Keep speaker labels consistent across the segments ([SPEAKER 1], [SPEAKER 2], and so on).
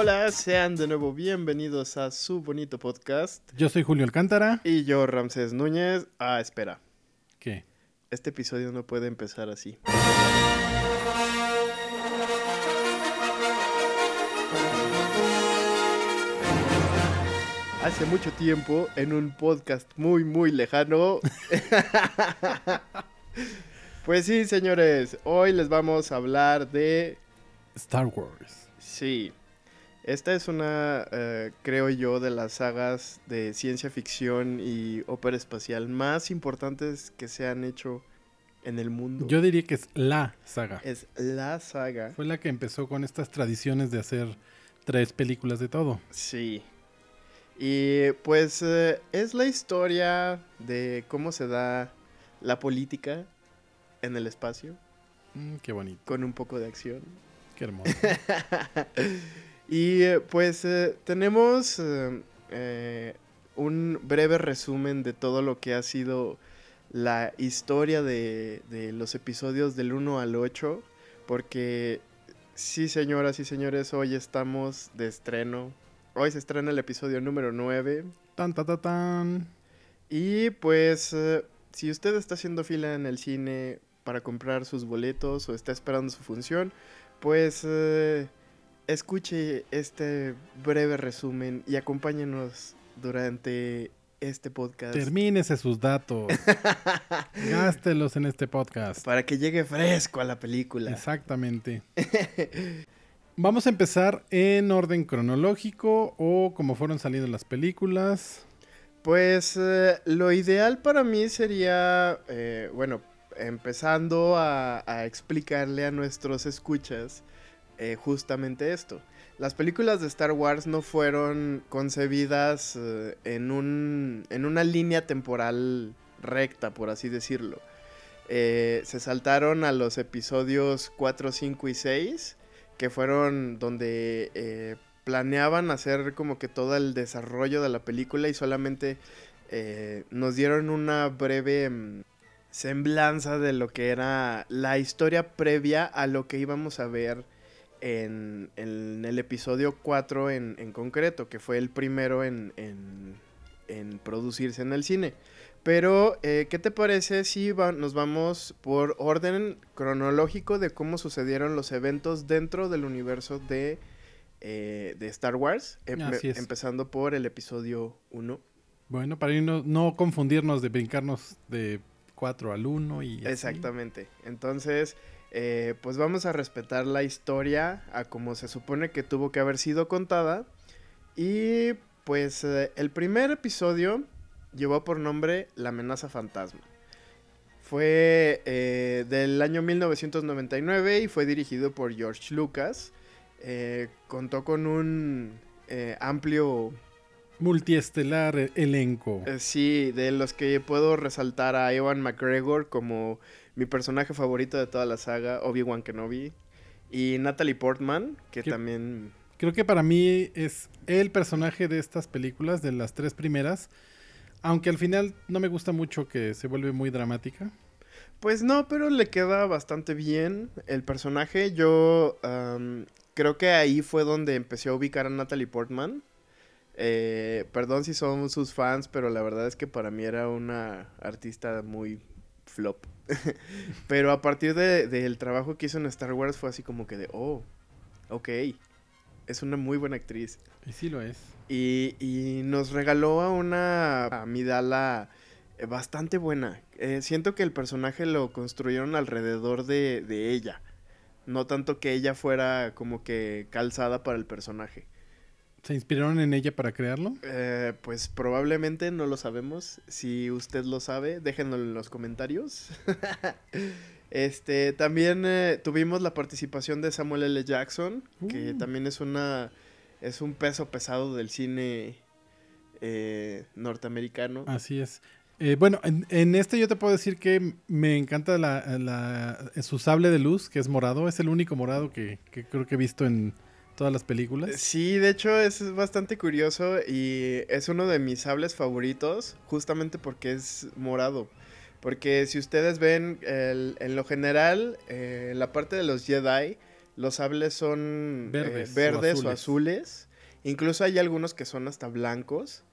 [SPEAKER 1] Hola, sean de nuevo bienvenidos a su bonito podcast.
[SPEAKER 2] Yo soy Julio Alcántara.
[SPEAKER 1] Y yo, Ramsés Núñez. Ah, espera.
[SPEAKER 2] ¿Qué?
[SPEAKER 1] Este episodio no puede empezar así. Hace mucho tiempo, en un podcast muy, muy lejano. pues sí, señores, hoy les vamos a hablar de...
[SPEAKER 2] Star Wars.
[SPEAKER 1] Sí. Esta es una, eh, creo yo, de las sagas de ciencia ficción y ópera espacial más importantes que se han hecho en el mundo.
[SPEAKER 2] Yo diría que es la saga.
[SPEAKER 1] Es la saga.
[SPEAKER 2] Fue la que empezó con estas tradiciones de hacer tres películas de todo.
[SPEAKER 1] Sí. Y pues eh, es la historia de cómo se da la política en el espacio.
[SPEAKER 2] Mm, qué bonito.
[SPEAKER 1] Con un poco de acción.
[SPEAKER 2] Qué hermoso.
[SPEAKER 1] y eh, pues eh, tenemos un breve resumen de todo lo que ha sido la historia de, de los episodios del 1 al 8. Porque sí, señoras y señores, hoy estamos de estreno Hoy se estrena el episodio número 9.
[SPEAKER 2] Tan, tan, tan, tan.
[SPEAKER 1] Y pues, eh, si usted está haciendo fila en el cine para comprar sus boletos o está esperando su función, pues eh, escuche este breve resumen y acompáñenos durante este podcast.
[SPEAKER 2] Termínese sus datos. Gástelos en este podcast.
[SPEAKER 1] Para que llegue fresco a la película.
[SPEAKER 2] Exactamente. Vamos a empezar en orden cronológico o como fueron saliendo las películas.
[SPEAKER 1] Pues eh, lo ideal para mí sería, eh, bueno, empezando a, explicarle a nuestros escuchas eh, justamente esto. Las películas de Star Wars no fueron concebidas en, un, en una línea temporal recta, por así decirlo. se saltaron a los episodios 4, 5 y 6 que fueron donde eh, planeaban hacer como que todo el desarrollo de la película y solamente eh, nos dieron una breve mm, semblanza de lo que era la historia previa a lo que íbamos a ver en, el episodio 4 en, concreto, que fue el primero en, en producirse en el cine. Pero, eh, ¿qué te parece si nos vamos por orden cronológico de cómo sucedieron los eventos dentro del universo de, eh, de Star Wars? empezando por el episodio 1.
[SPEAKER 2] Bueno, para no confundirnos de brincarnos de 4 al 1 y...
[SPEAKER 1] Exactamente. Entonces, eh, pues vamos a respetar la historia a como se supone que tuvo que haber sido contada. Y pues el primer episodio llevó por nombre La amenaza fantasma. Fue eh, del año 1999 y fue dirigido por George Lucas. Eh, contó con un eh, amplio...
[SPEAKER 2] Multiestelar elenco.
[SPEAKER 1] sí, de los que puedo resaltar a Ewan McGregor como mi personaje favorito de toda la saga, Obi-Wan Kenobi. Y Natalie Portman, que también...
[SPEAKER 2] Creo que para mí es el personaje de estas películas, de las tres primeras, aunque al final no me gusta mucho que se vuelve muy dramática.
[SPEAKER 1] Pues no, pero le queda bastante bien el personaje. Yo creo que ahí fue donde empecé a ubicar a Natalie Portman. Eh, perdón si son sus fans, pero la verdad es que para mí era una artista muy flop. pero a partir del de, trabajo que hizo en Star Wars fue así como que de, oh, ok, es una muy buena actriz.
[SPEAKER 2] Y sí lo es.
[SPEAKER 1] Y, nos regaló a una Amidala eh, bastante buena. Eh, siento que el personaje lo construyeron alrededor de, ella. No tanto que ella fuera como que calzada para el personaje.
[SPEAKER 2] ¿Se inspiraron en ella para crearlo?
[SPEAKER 1] Eh, pues probablemente no lo sabemos. Si usted lo sabe, déjenlo en los comentarios. este, también tuvimos la participación de Samuel L. Jackson, que uh. también es una es un peso pesado del cine eh, norteamericano.
[SPEAKER 2] Así es. Eh, bueno, en, este yo te puedo decir que me encanta la, su sable de luz, que es morado. Es el único morado que, creo que he visto en todas las películas.
[SPEAKER 1] Sí, de hecho es bastante curioso y es uno de mis sables favoritos, justamente porque es morado. Porque si ustedes ven, en lo general, eh, la parte de los Jedi, los sables son eh,
[SPEAKER 2] Verdes o
[SPEAKER 1] verdes o
[SPEAKER 2] azules.
[SPEAKER 1] azules. Incluso hay algunos que son hasta blancos.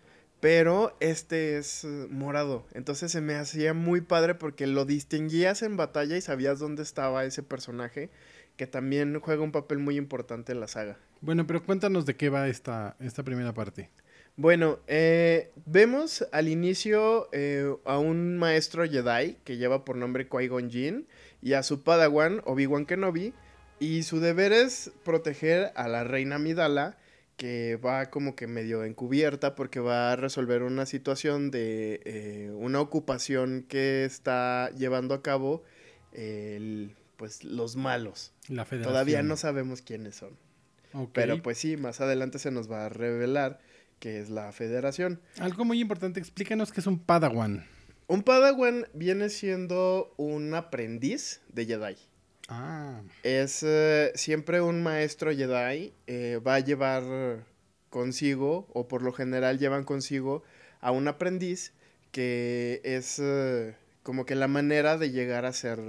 [SPEAKER 1] Pero este es eh, morado. Entonces se me hacía muy padre porque lo distinguías en batalla y sabías dónde estaba ese personaje. Que también juega un papel muy importante en la saga.
[SPEAKER 2] Bueno, pero cuéntanos de qué va esta, esta primera parte.
[SPEAKER 1] Bueno, eh, vemos al inicio eh, a un maestro Jedi que lleva por nombre Qui-Gon Jinn y a su padawan Obi-Wan Kenobi y su deber es proteger a la reina Midala que va como que medio encubierta porque va a resolver una situación de eh, una ocupación que está llevando a cabo el, pues los malos.
[SPEAKER 2] La federación.
[SPEAKER 1] Todavía no sabemos quiénes son. Pero pues sí, más adelante se nos va a revelar que es la federación.
[SPEAKER 2] Algo muy importante, explícanos qué es un Padawan.
[SPEAKER 1] Un Padawan viene siendo un aprendiz de Jedi.
[SPEAKER 2] Ah,
[SPEAKER 1] Es eh, siempre un maestro Jedi, eh, va a llevar consigo, o por lo general llevan consigo, a un aprendiz que es eh, como que la manera de llegar a ser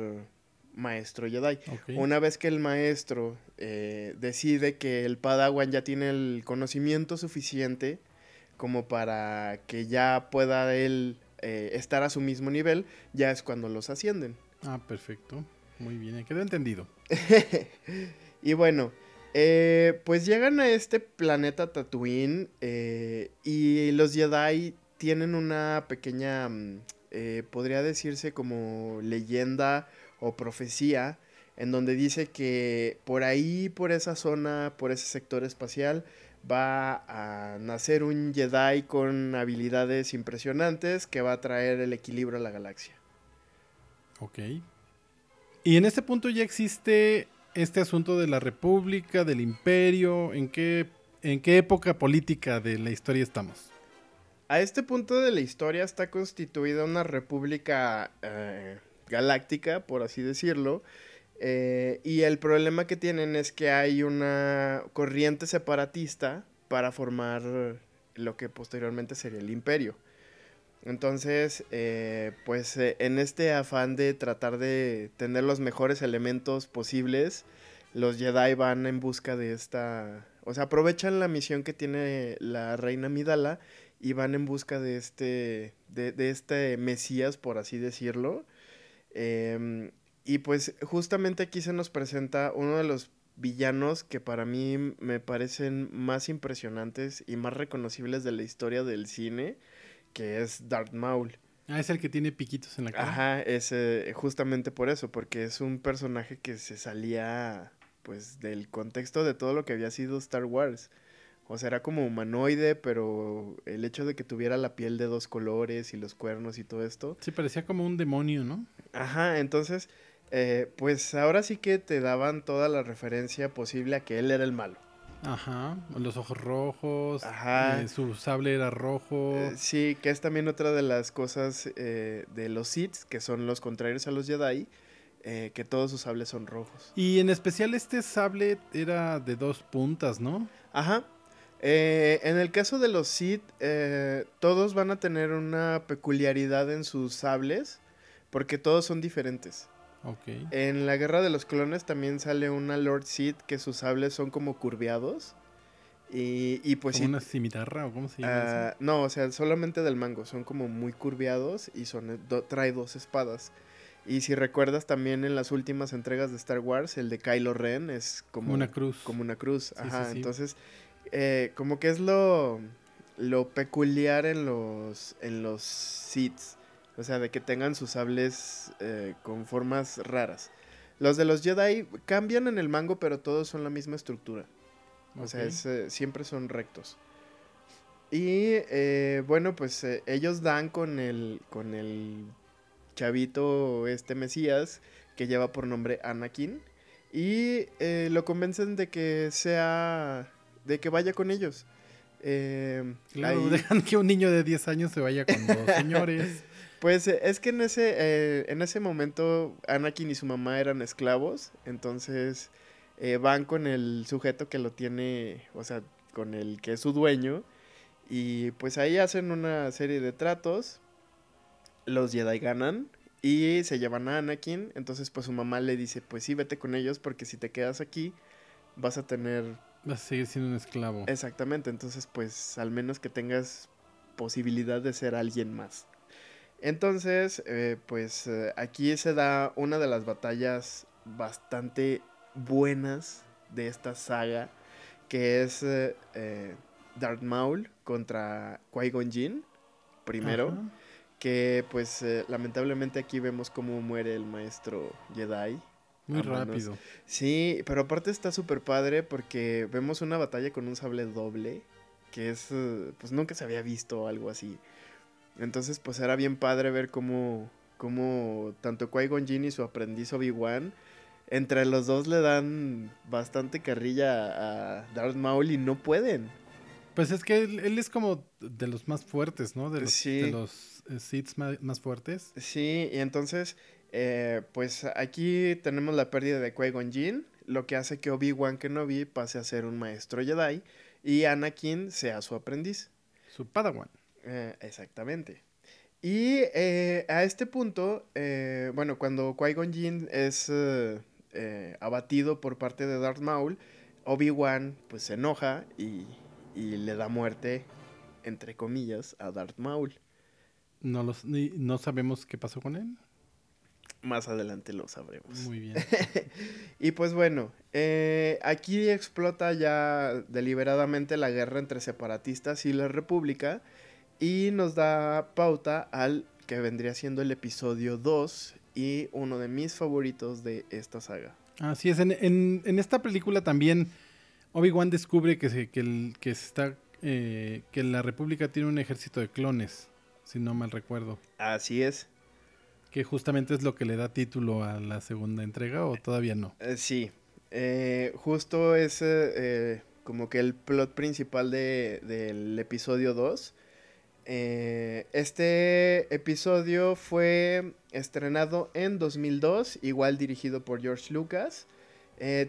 [SPEAKER 1] maestro Jedi. Una vez que el maestro eh, decide que el Padawan ya tiene el conocimiento suficiente como para que ya pueda él eh, estar a su mismo nivel, ya es cuando los ascienden.
[SPEAKER 2] Ah, perfecto. Muy bien, quedó entendido.
[SPEAKER 1] y bueno, eh, pues llegan a este planeta Tatooine y los Jedi tienen una pequeña, mm, eh, podría decirse como leyenda o profecía, en donde dice que por ahí, por esa zona, por ese sector espacial, va a nacer un Jedi con habilidades impresionantes que va a traer el equilibrio a la galaxia.
[SPEAKER 2] Ok. Y en este punto ya existe este asunto de la República, del Imperio. ¿En qué, en qué época política de la historia estamos?
[SPEAKER 1] A este punto de la historia está constituida una república eh, galáctica, por así decirlo. eh, y el problema que tienen es que hay una corriente separatista para formar lo que posteriormente sería el imperio. Entonces, eh, pues eh, en este afán de tratar de tener los mejores elementos posibles, los Jedi van en busca de esta... O sea, aprovechan la misión que tiene la reina Midala y van en busca de este, de, de este Mesías, por así decirlo. Em, y pues justamente aquí se nos presenta uno de los villanos que para mí me parecen más impresionantes y más reconocibles de la historia del cine, que es Darth Maul.
[SPEAKER 2] Ah, es el que tiene piquitos en la cara.
[SPEAKER 1] Ajá, es eh, justamente por eso, porque es un personaje que se salía pues del contexto de todo lo que había sido Star Wars. O sea, era como humanoide, pero el hecho de que tuviera la piel de dos colores y los cuernos y todo esto.
[SPEAKER 2] Sí, parecía como un demonio, ¿no?
[SPEAKER 1] Ajá, entonces, eh, pues ahora sí que te daban toda la referencia posible a que él era el malo.
[SPEAKER 2] Ajá, los ojos rojos,
[SPEAKER 1] Ajá.
[SPEAKER 2] eh, su sable era rojo.
[SPEAKER 1] Eh, sí, que es también otra de las cosas eh, de los Sith, que son los contrarios a los Jedi, que todos sus sables son rojos.
[SPEAKER 2] Y en especial este sable era de dos puntas, ¿no?
[SPEAKER 1] Ajá. Eh, en el caso de los Sith, eh, todos van a tener una peculiaridad en sus sables, porque todos son diferentes.
[SPEAKER 2] Ok.
[SPEAKER 1] En la Guerra de los Clones también sale una Lord Sith que sus sables son como curveados. Y, y pues
[SPEAKER 2] ¿Como
[SPEAKER 1] sí,
[SPEAKER 2] una cimitarra o cómo se llama eso?
[SPEAKER 1] no, o sea, solamente del mango, son como muy curveados y son do- trae dos espadas. Y si recuerdas también en las últimas entregas de Star Wars, el de Kylo Ren es como,
[SPEAKER 2] una cruz.
[SPEAKER 1] como una cruz. Ajá,
[SPEAKER 2] sí, sí.
[SPEAKER 1] entonces, eh, como que es lo, lo peculiar en los, en los Sith. O sea, de que tengan sus sables eh, con formas raras. Los de los Jedi cambian en el mango, pero todos son la misma estructura. O sea, es, eh, siempre son rectos. Y eh, bueno, pues eh, ellos dan con el, con el chavito, este Mesías, que lleva por nombre Anakin. Y lo convencen de que sea, de que vaya con ellos. Eh,
[SPEAKER 2] Claro,
[SPEAKER 1] ahí-
[SPEAKER 2] dejan que un niño de 10 años se vaya con dos señores.
[SPEAKER 1] Pues eh, es que en ese, eh, en ese momento Anakin y su mamá eran esclavos, entonces eh, van con el sujeto que lo tiene, o sea, con el que es su dueño, y pues ahí hacen una serie de tratos, los Jedi ganan, Y se llevan a Anakin, entonces pues su mamá le dice, pues sí, vete con ellos porque si te quedas aquí vas a tener...
[SPEAKER 2] Vas a seguir siendo un esclavo.
[SPEAKER 1] Exactamente, entonces pues al menos que tengas posibilidad de ser alguien más. Entonces, eh, pues eh, aquí se da una de las batallas bastante buenas de esta saga, que es eh, Darth Maul contra Qui-Gon Jinn, primero,
[SPEAKER 2] Ajá.
[SPEAKER 1] que pues eh, lamentablemente aquí vemos cómo muere el maestro Jedi.
[SPEAKER 2] Muy rápido.
[SPEAKER 1] Sí, pero aparte está súper padre porque vemos una batalla con un sable doble, que es, pues nunca se había visto algo así. Entonces, pues era bien padre ver cómo, cómo tanto Qui-Gon Jinn y su aprendiz Obi-Wan, entre los dos le dan bastante carrilla a Darth Maul y no pueden.
[SPEAKER 2] Pues es que él, él es como de los más fuertes, ¿no? De los,
[SPEAKER 1] Sí.
[SPEAKER 2] de los eh, ma- más, fuertes.
[SPEAKER 1] Sí, y entonces, eh, pues aquí tenemos la pérdida de Qui-Gon Jinn, lo que hace que Obi-Wan Kenobi pase a ser un maestro Jedi y Anakin sea su aprendiz.
[SPEAKER 2] Su Padawan.
[SPEAKER 1] Eh, exactamente. Y eh, a este punto, eh, bueno, cuando Qui-Gon Jinn es abatido por parte de Darth Maul, Obi-Wan pues se enoja y, y le da muerte, entre comillas, a Darth Maul.
[SPEAKER 2] No, los, no sabemos qué pasó con él.
[SPEAKER 1] Más adelante lo sabremos.
[SPEAKER 2] Muy bien.
[SPEAKER 1] Y pues bueno, eh, aquí explota ya deliberadamente la guerra entre separatistas y la república y nos da pauta al que vendría siendo el episodio 2 y uno de mis favoritos de esta saga.
[SPEAKER 2] Así es, en, en- en esta película también Obi-Wan descubre que, se, que, el- que está, eh, que la República tiene un ejército de clones, si no mal recuerdo.
[SPEAKER 1] Así es.
[SPEAKER 2] Que justamente es lo que le da título a la segunda entrega o todavía no.
[SPEAKER 1] Eh, sí, Eh, justo es eh, como que el plot principal de- del episodio 2. Eh, este episodio fue estrenado en 2002, igual dirigido por George Lucas.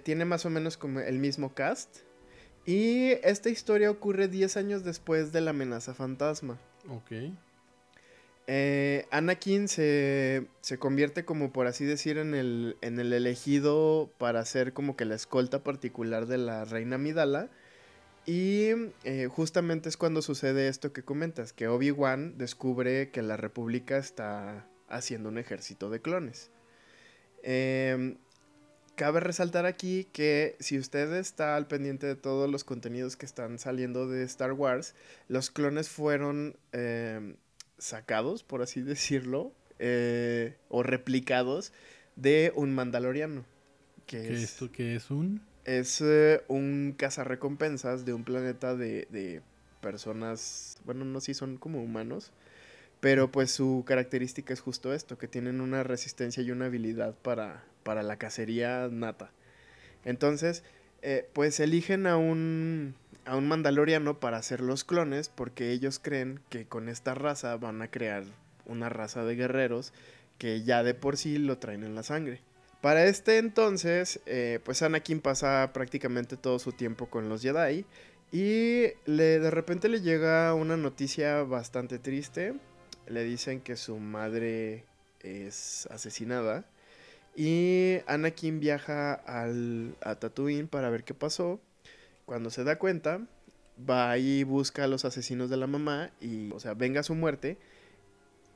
[SPEAKER 1] Tiene más o menos como el mismo cast. Y esta historia ocurre 10 años después de la amenaza fantasma.
[SPEAKER 2] Ok.
[SPEAKER 1] Eh, Anakin se, se convierte como por así decir en el, en el elegido para ser como que la escolta particular de la reina Midala. Y eh, justamente es cuando sucede esto que comentas, que Obi-Wan descubre que la República está haciendo un ejército de clones. Em, cabe resaltar aquí que si usted está al pendiente de todos los contenidos que están saliendo de Star Wars, los clones fueron em, sacados, por así decirlo, eh, o replicados de un mandaloriano. Que
[SPEAKER 2] ¿Qué
[SPEAKER 1] es,
[SPEAKER 2] esto que es un?
[SPEAKER 1] es eh, un cazarrecompensas de un planeta de, de personas, bueno, no sé si son como humanos, pero pues su característica es justo esto, que tienen una resistencia y una habilidad para, para la cacería nata. Entonces, eh, pues eligen a un, a un mandaloriano para hacer los clones porque ellos creen que con esta raza van a crear una raza de guerreros que ya de por sí lo traen en la sangre. Para este entonces, eh, pues Anakin pasa prácticamente todo su tiempo con los Jedi y le, de repente le llega una noticia bastante triste. Le dicen que su madre es asesinada y Anakin viaja al, a Tatooine para ver qué pasó. Cuando se da cuenta, va y busca a los asesinos de la mamá y, o sea, venga su muerte.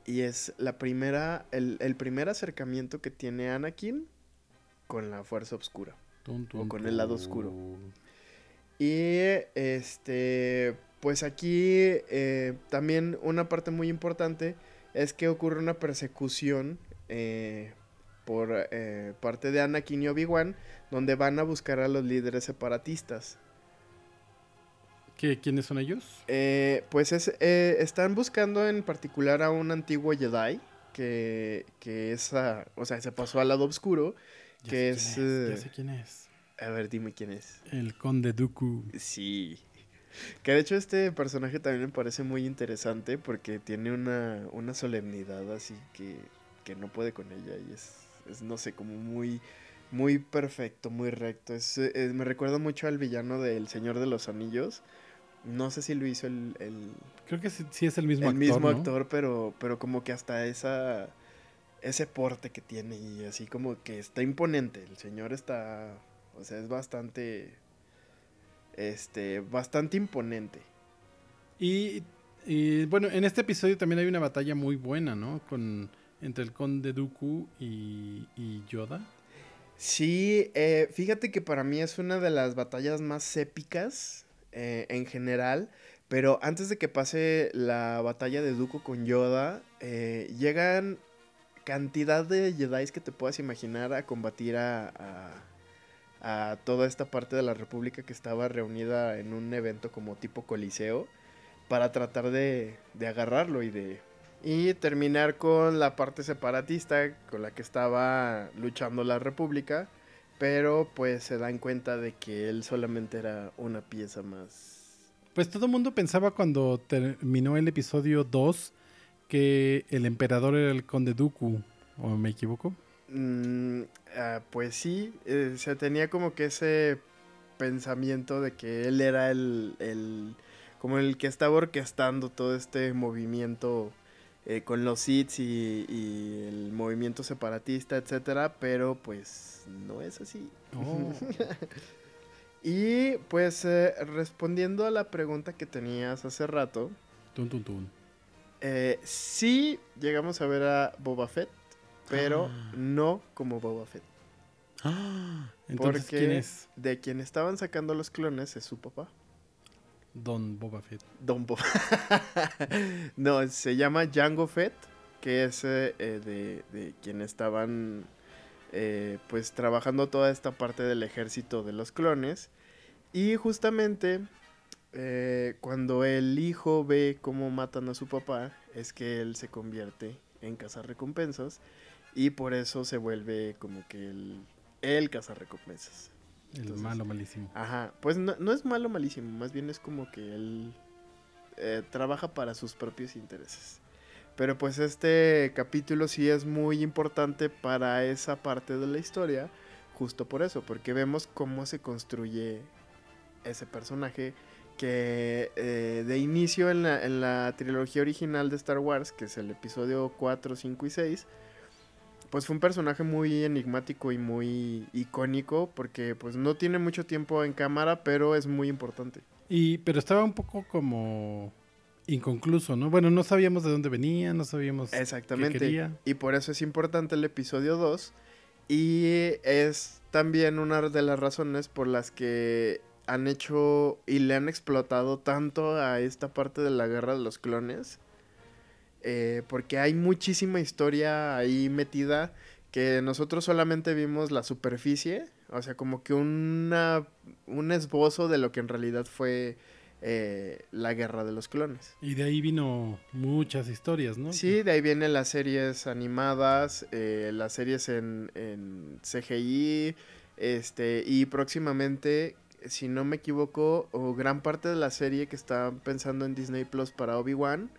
[SPEAKER 1] Y es la primera, el, el primer acercamiento que tiene Anakin con la fuerza oscura. O con el lado oscuro. Y este, pues aquí eh, también una parte muy importante es que ocurre una persecución eh, por eh, parte de Anakin y Obi-Wan, donde van a buscar a los líderes separatistas.
[SPEAKER 2] ¿Qué, ¿Quiénes son ellos?
[SPEAKER 1] Eh, pues es, eh, están buscando en particular a un antiguo Jedi que, que es, ah, o sea, se pasó al lado oscuro.
[SPEAKER 2] Ya
[SPEAKER 1] que es,
[SPEAKER 2] quién
[SPEAKER 1] eh,
[SPEAKER 2] Ya sé quién es.
[SPEAKER 1] A ver, dime quién es.
[SPEAKER 2] El conde Dooku.
[SPEAKER 1] Sí. Que de hecho este personaje también me parece muy interesante porque tiene una, una solemnidad así que, que no puede con ella y es, es, no sé, como muy, muy perfecto, muy recto. Es, eh, me recuerda mucho al villano del Señor de los Anillos. No sé si lo hizo el, el,
[SPEAKER 2] Creo que sí, sí es el mismo
[SPEAKER 1] el
[SPEAKER 2] actor.
[SPEAKER 1] mismo
[SPEAKER 2] ¿no?
[SPEAKER 1] actor, pero, pero como que hasta esa, ese porte que tiene y así como que está imponente. El señor está, o sea, es bastante, este, bastante imponente.
[SPEAKER 2] Y, y, bueno, en este episodio también hay una batalla muy buena, ¿no? Con entre el conde Dooku y, y Yoda.
[SPEAKER 1] Sí, eh, fíjate que para mí es una de las batallas más épicas eh, en general. Pero antes de que pase la batalla de Dooku con Yoda, eh, llegan cantidad de Jedi que te puedas imaginar a combatir a, a, toda esta parte de la República que estaba reunida en un evento como tipo Coliseo para tratar de, de agarrarlo y de y terminar con la parte separatista con la que estaba luchando la República, pero pues se dan cuenta de que él solamente era una pieza más.
[SPEAKER 2] Pues todo el mundo pensaba cuando terminó el episodio 2 que el emperador era el conde Dooku, ¿o me equivoco?
[SPEAKER 1] Mm, ah, pues sí, eh, se tenía como que ese pensamiento de que él era el, el como el que estaba orquestando todo este movimiento eh, con los SIDS y, el movimiento separatista, etcétera, pero pues no es así. Oh. y pues eh, respondiendo a la pregunta que tenías hace rato,
[SPEAKER 2] tun,
[SPEAKER 1] eh, sí llegamos a ver a Boba Fett, pero ah. no como Boba Fett.
[SPEAKER 2] Ah, entonces, ¿quién es?
[SPEAKER 1] De quien estaban sacando los clones es su papá.
[SPEAKER 2] Don Boba Fett.
[SPEAKER 1] Don Boba. no, se llama Jango Fett, que es eh, eh, de, de, quien estaban eh, pues trabajando toda esta parte del ejército de los clones. Y justamente cuando el hijo ve cómo matan a su papá, es que él se convierte en cazarrecompensas. Y por eso se vuelve como que el, el cazarrecompensas.
[SPEAKER 2] El malo malísimo.
[SPEAKER 1] Ajá, pues no, es malo malísimo, más bien es como que él eh, trabaja para sus propios intereses. Pero pues este capítulo sí es muy importante para esa parte de la historia, justo por eso, porque vemos cómo se construye ese personaje que eh, de inicio en la, en la trilogía original de Star Wars, que es el episodio 4, 5 y 6, pues fue un personaje muy enigmático y muy icónico porque pues no tiene mucho tiempo en cámara, pero es muy importante.
[SPEAKER 2] Y pero estaba un poco como inconcluso, ¿no? Bueno, no sabíamos de dónde venía, no sabíamos
[SPEAKER 1] Exactamente.
[SPEAKER 2] Qué quería.
[SPEAKER 1] Y por eso es importante el episodio 2 y es también una de las razones por las que han hecho y le han explotado tanto a esta parte de la guerra de los clones eh, porque hay muchísima historia ahí metida que nosotros solamente vimos la superficie, o sea, como que una, un esbozo de lo que en realidad fue eh, la guerra de los clones.
[SPEAKER 2] Y de ahí vino muchas historias, ¿no?
[SPEAKER 1] Sí, de ahí vienen las series animadas, eh, las series en, en, CGI, este, y próximamente, si no me equivoco, o gran parte de la serie que están pensando en Disney Plus para Obi-Wan,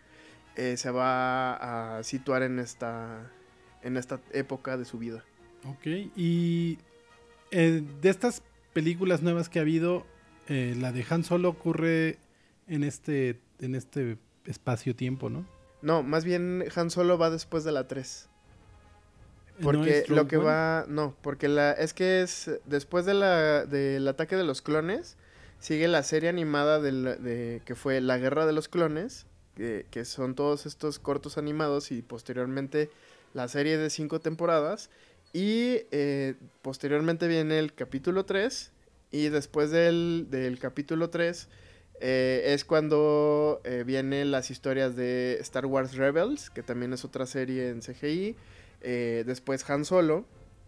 [SPEAKER 1] eh, se va a situar en esta, en esta época de su vida.
[SPEAKER 2] Ok, y eh, de estas películas nuevas que ha habido, eh, la de Han Solo ocurre en este, en este espacio-tiempo, ¿no?
[SPEAKER 1] No, más bien Han Solo va después de la 3. Porque lo que va. No, porque la. Es que es. Después de la, del ataque de los clones. Sigue la serie animada de, que fue La Guerra de los Clones que, son todos estos cortos animados y posteriormente la serie de cinco temporadas. Y eh, posteriormente viene el capítulo 3 y después del, capítulo 3 eh, es cuando eh, vienen las historias de Star Wars Rebels, que también es otra serie en CGI. después Han Solo.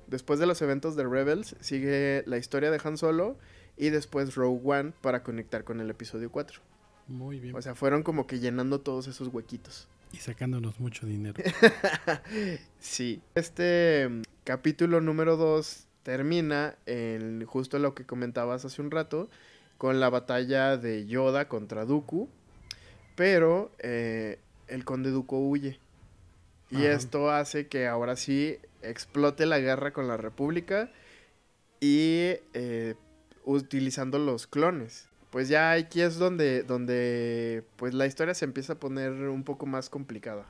[SPEAKER 1] Después de los eventos de Rebels sigue la historia de Han Solo y después Rogue One para conectar con el episodio 4.
[SPEAKER 2] Muy bien.
[SPEAKER 1] O sea, fueron como que llenando todos esos huequitos.
[SPEAKER 2] Y sacándonos mucho dinero.
[SPEAKER 1] sí. Este mm, capítulo número 2 termina en justo lo que comentabas hace un rato, con la batalla de Yoda contra Dooku. Pero eh, el conde Dooku huye. Y esto hace que ahora sí explote la guerra con la República y eh, utilizando los clones pues ya aquí es donde, donde pues la historia se empieza a poner un poco más complicada.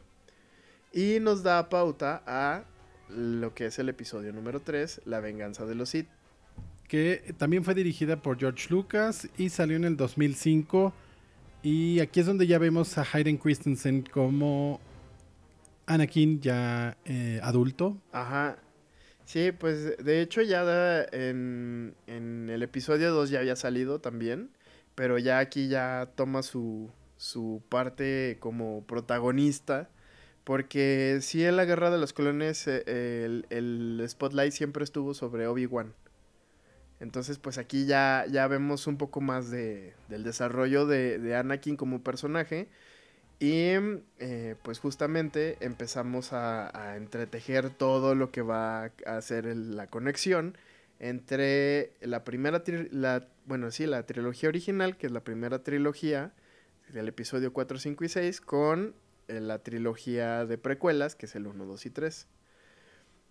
[SPEAKER 1] Y nos da pauta a lo que es el episodio número 3, La venganza de los Sith.
[SPEAKER 2] Que también fue dirigida por George Lucas y salió en el 2005. Y aquí es donde ya vemos a Hayden Christensen como Anakin ya eh, adulto.
[SPEAKER 1] Ajá. Sí, pues de hecho ya en, en el episodio 2 ya había salido también, pero ya aquí ya toma su, su parte como protagonista, porque sí en la Guerra de los Clones eh, el, el, spotlight siempre estuvo sobre Obi-Wan. Entonces pues aquí ya, ya vemos un poco más de, del desarrollo de, de Anakin como personaje y eh, pues justamente empezamos a, entretejer todo lo que va a hacer la conexión entre la primera, la, bueno, sí, la trilogía original, que es la primera trilogía del episodio 4, 5 y 6, con eh, la trilogía de precuelas, que es el 1, 2 y 3.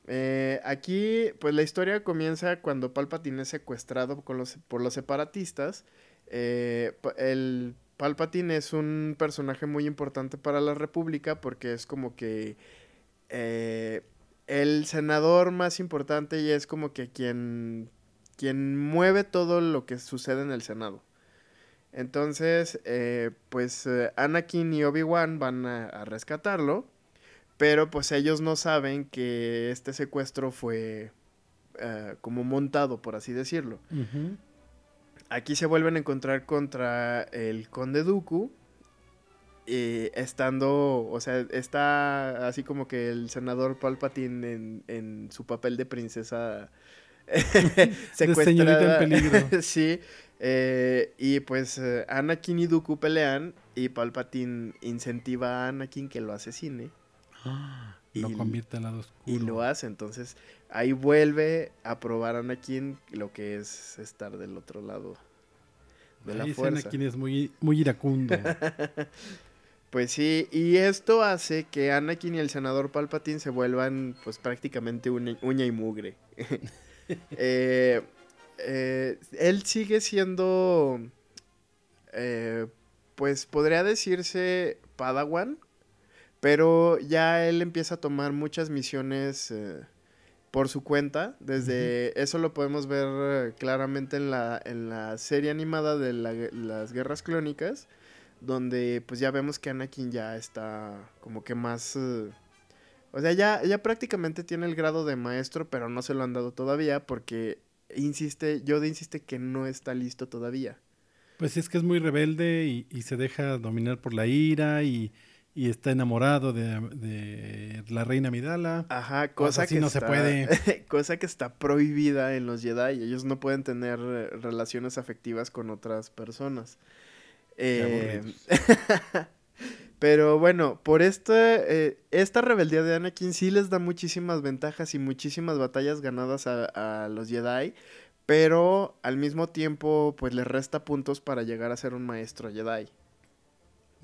[SPEAKER 1] Eh, aquí, pues la historia comienza cuando Palpatine es secuestrado por los, por los separatistas. el Palpatine es un personaje muy importante para la República porque es como que eh, el senador más importante y es como que quien, quien mueve todo lo que sucede en el Senado. Entonces, eh, pues eh, Anakin y Obi-Wan van a, rescatarlo, pero pues ellos no saben que este secuestro fue como montado, por así decirlo. Aquí se vuelven a encontrar contra el conde Dooku. Y estando, o sea, está así como que el senador Palpatine en, en su papel de princesa
[SPEAKER 2] secuestrada. en peligro.
[SPEAKER 1] sí. Eh, y pues eh, Anakin y Dooku pelean y Palpatine incentiva a Anakin que lo asesine.
[SPEAKER 2] y lo convierte al lado oscuro.
[SPEAKER 1] Y lo hace, entonces ahí vuelve a probar a Anakin lo que es estar del otro lado de la fuerza.
[SPEAKER 2] Anakin es muy, muy iracundo.
[SPEAKER 1] pues sí, y esto hace que Anakin y el senador Palpatine se vuelvan pues prácticamente uña, y mugre. Eh, eh, él sigue siendo, eh, pues podría decirse Padawan, pero ya él empieza a tomar muchas misiones por su cuenta. Desde eso lo podemos ver eh, claramente en la, en la serie animada de las guerras clónicas, donde pues ya vemos que Anakin ya está como que más... Eh, o sea, ya, ya prácticamente tiene el grado de maestro, pero no se lo han dado todavía porque insiste, Yoda insiste que no está listo todavía.
[SPEAKER 2] Pues es que es muy rebelde y, y se deja dominar por la ira y y está enamorado de, la reina Midala.
[SPEAKER 1] Ajá, cosa que
[SPEAKER 2] no se puede.
[SPEAKER 1] cosa que está prohibida en los Jedi. Ellos no pueden tener eh, relaciones afectivas con otras personas. Eh, pero bueno, por esta, eh, esta rebeldía de Anakin sí les da muchísimas ventajas y muchísimas batallas ganadas a, a los Jedi. Pero al mismo tiempo, pues les resta puntos para llegar a ser un maestro Jedi.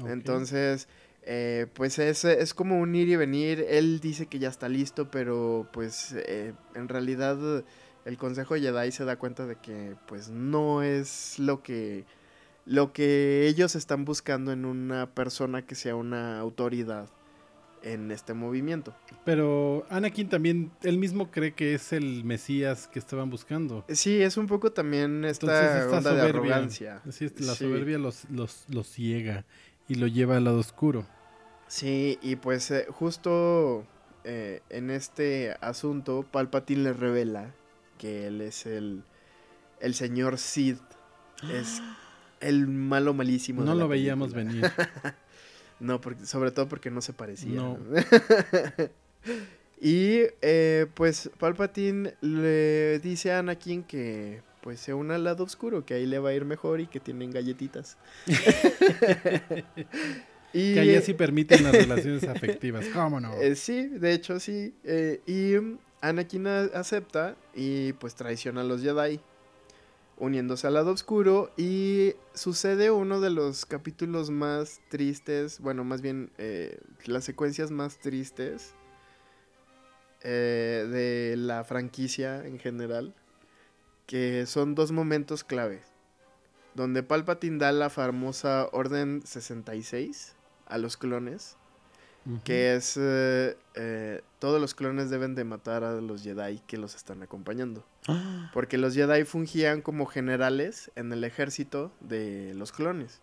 [SPEAKER 1] Entonces, eh, pues es, es, como un ir y venir. Él dice que ya está listo, pero pues eh, en realidad el Consejo Jedi se da cuenta de que pues no es lo que lo que ellos están buscando en una persona que sea una autoridad en este movimiento.
[SPEAKER 2] Pero Anakin también, él mismo cree que es el Mesías que estaban buscando.
[SPEAKER 1] Sí, es un poco también esta, onda de arrogancia.
[SPEAKER 2] la soberbia los, los, los ciega y lo lleva al lado oscuro.
[SPEAKER 1] Sí, y pues eh, justo eh, en este asunto, Palpatine le revela que él es el, el señor Sid. Es el malo malísimo.
[SPEAKER 2] No lo veíamos venir.
[SPEAKER 1] no, porque, sobre todo porque no se parecía. y eh, pues Palpatine le dice a Anakin que pues se une al lado oscuro, que ahí le va a ir mejor y que tienen galletitas.
[SPEAKER 2] y, que ahí sí permiten las relaciones afectivas, ¿cómo no?
[SPEAKER 1] Eh, sí, de hecho sí. Eh, y Anakin acepta y pues traiciona a los Jedi, uniéndose al lado oscuro y sucede uno de los capítulos más tristes, bueno, más bien eh, las secuencias más tristes de la franquicia en general que son dos momentos clave. Donde Palpatine da la famosa Orden 66 a los clones. Que es eh, eh, todos los clones deben de matar a los Jedi que los están acompañando.
[SPEAKER 2] Ah,
[SPEAKER 1] Porque los Jedi fungían como generales en el ejército de los clones.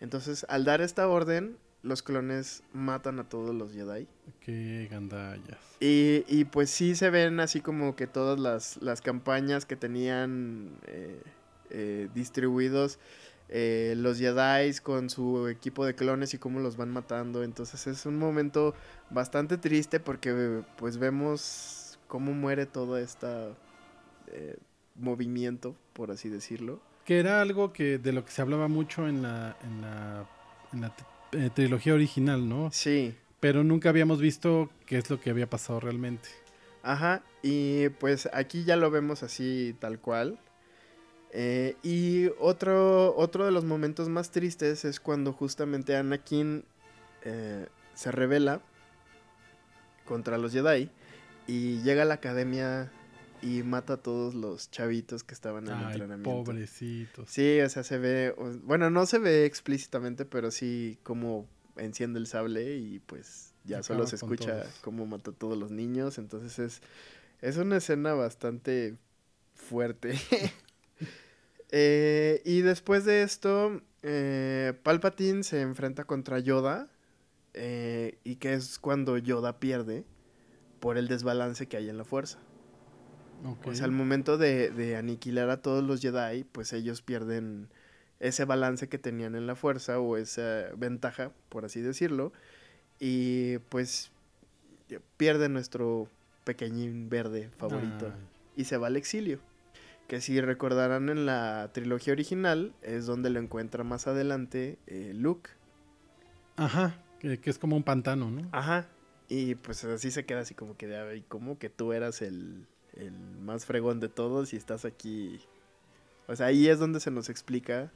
[SPEAKER 1] Entonces, al dar esta orden, los clones matan a todos los Jedi.
[SPEAKER 2] Qué gandallas.
[SPEAKER 1] Y, y pues sí se ven así como que todas las, las campañas que tenían eh, eh, distribuidos eh, los Jedi con su equipo de clones y cómo los van matando. Entonces es un momento bastante triste porque pues vemos cómo muere todo este movimiento, por así decirlo.
[SPEAKER 2] Que era algo que de lo que se hablaba mucho en la, en la, en la eh, trilogía original, ¿no?
[SPEAKER 1] Sí,
[SPEAKER 2] Pero nunca habíamos visto qué es lo que había pasado realmente.
[SPEAKER 1] Ajá, y pues aquí ya lo vemos así tal cual. Eh, y otro, otro de los momentos más tristes es cuando justamente Anakin eh, se revela contra los Jedi y llega a la academia y mata a todos los chavitos que estaban en el entrenamiento.
[SPEAKER 2] pobrecitos.
[SPEAKER 1] Sí, o sea, se ve, bueno, no se ve explícitamente, pero sí como enciende el sable y pues ya solo se escucha cómo mata a todos los niños, entonces es, es una escena bastante fuerte. Eh, y después de esto, eh, Palpatine se enfrenta contra Yoda, eh, y que es cuando Yoda pierde por el desbalance que hay en la fuerza. Pues al momento de, de aniquilar a todos los Jedi, pues ellos pierden ese balance que tenían en la fuerza o esa ventaja, por así decirlo. Y pues pierde nuestro pequeñín verde favorito
[SPEAKER 2] Ay,
[SPEAKER 1] y se va al exilio. Que si recordarán en la trilogía original es donde lo encuentra más adelante eh, Luke.
[SPEAKER 2] Ajá, que, que es como un pantano, ¿no?
[SPEAKER 1] Ajá. Y pues así se queda así como que de, "Ay, ¿cómo que tú eras el, el más fregón de todos y estás aquí? O sea, ahí es donde se nos explica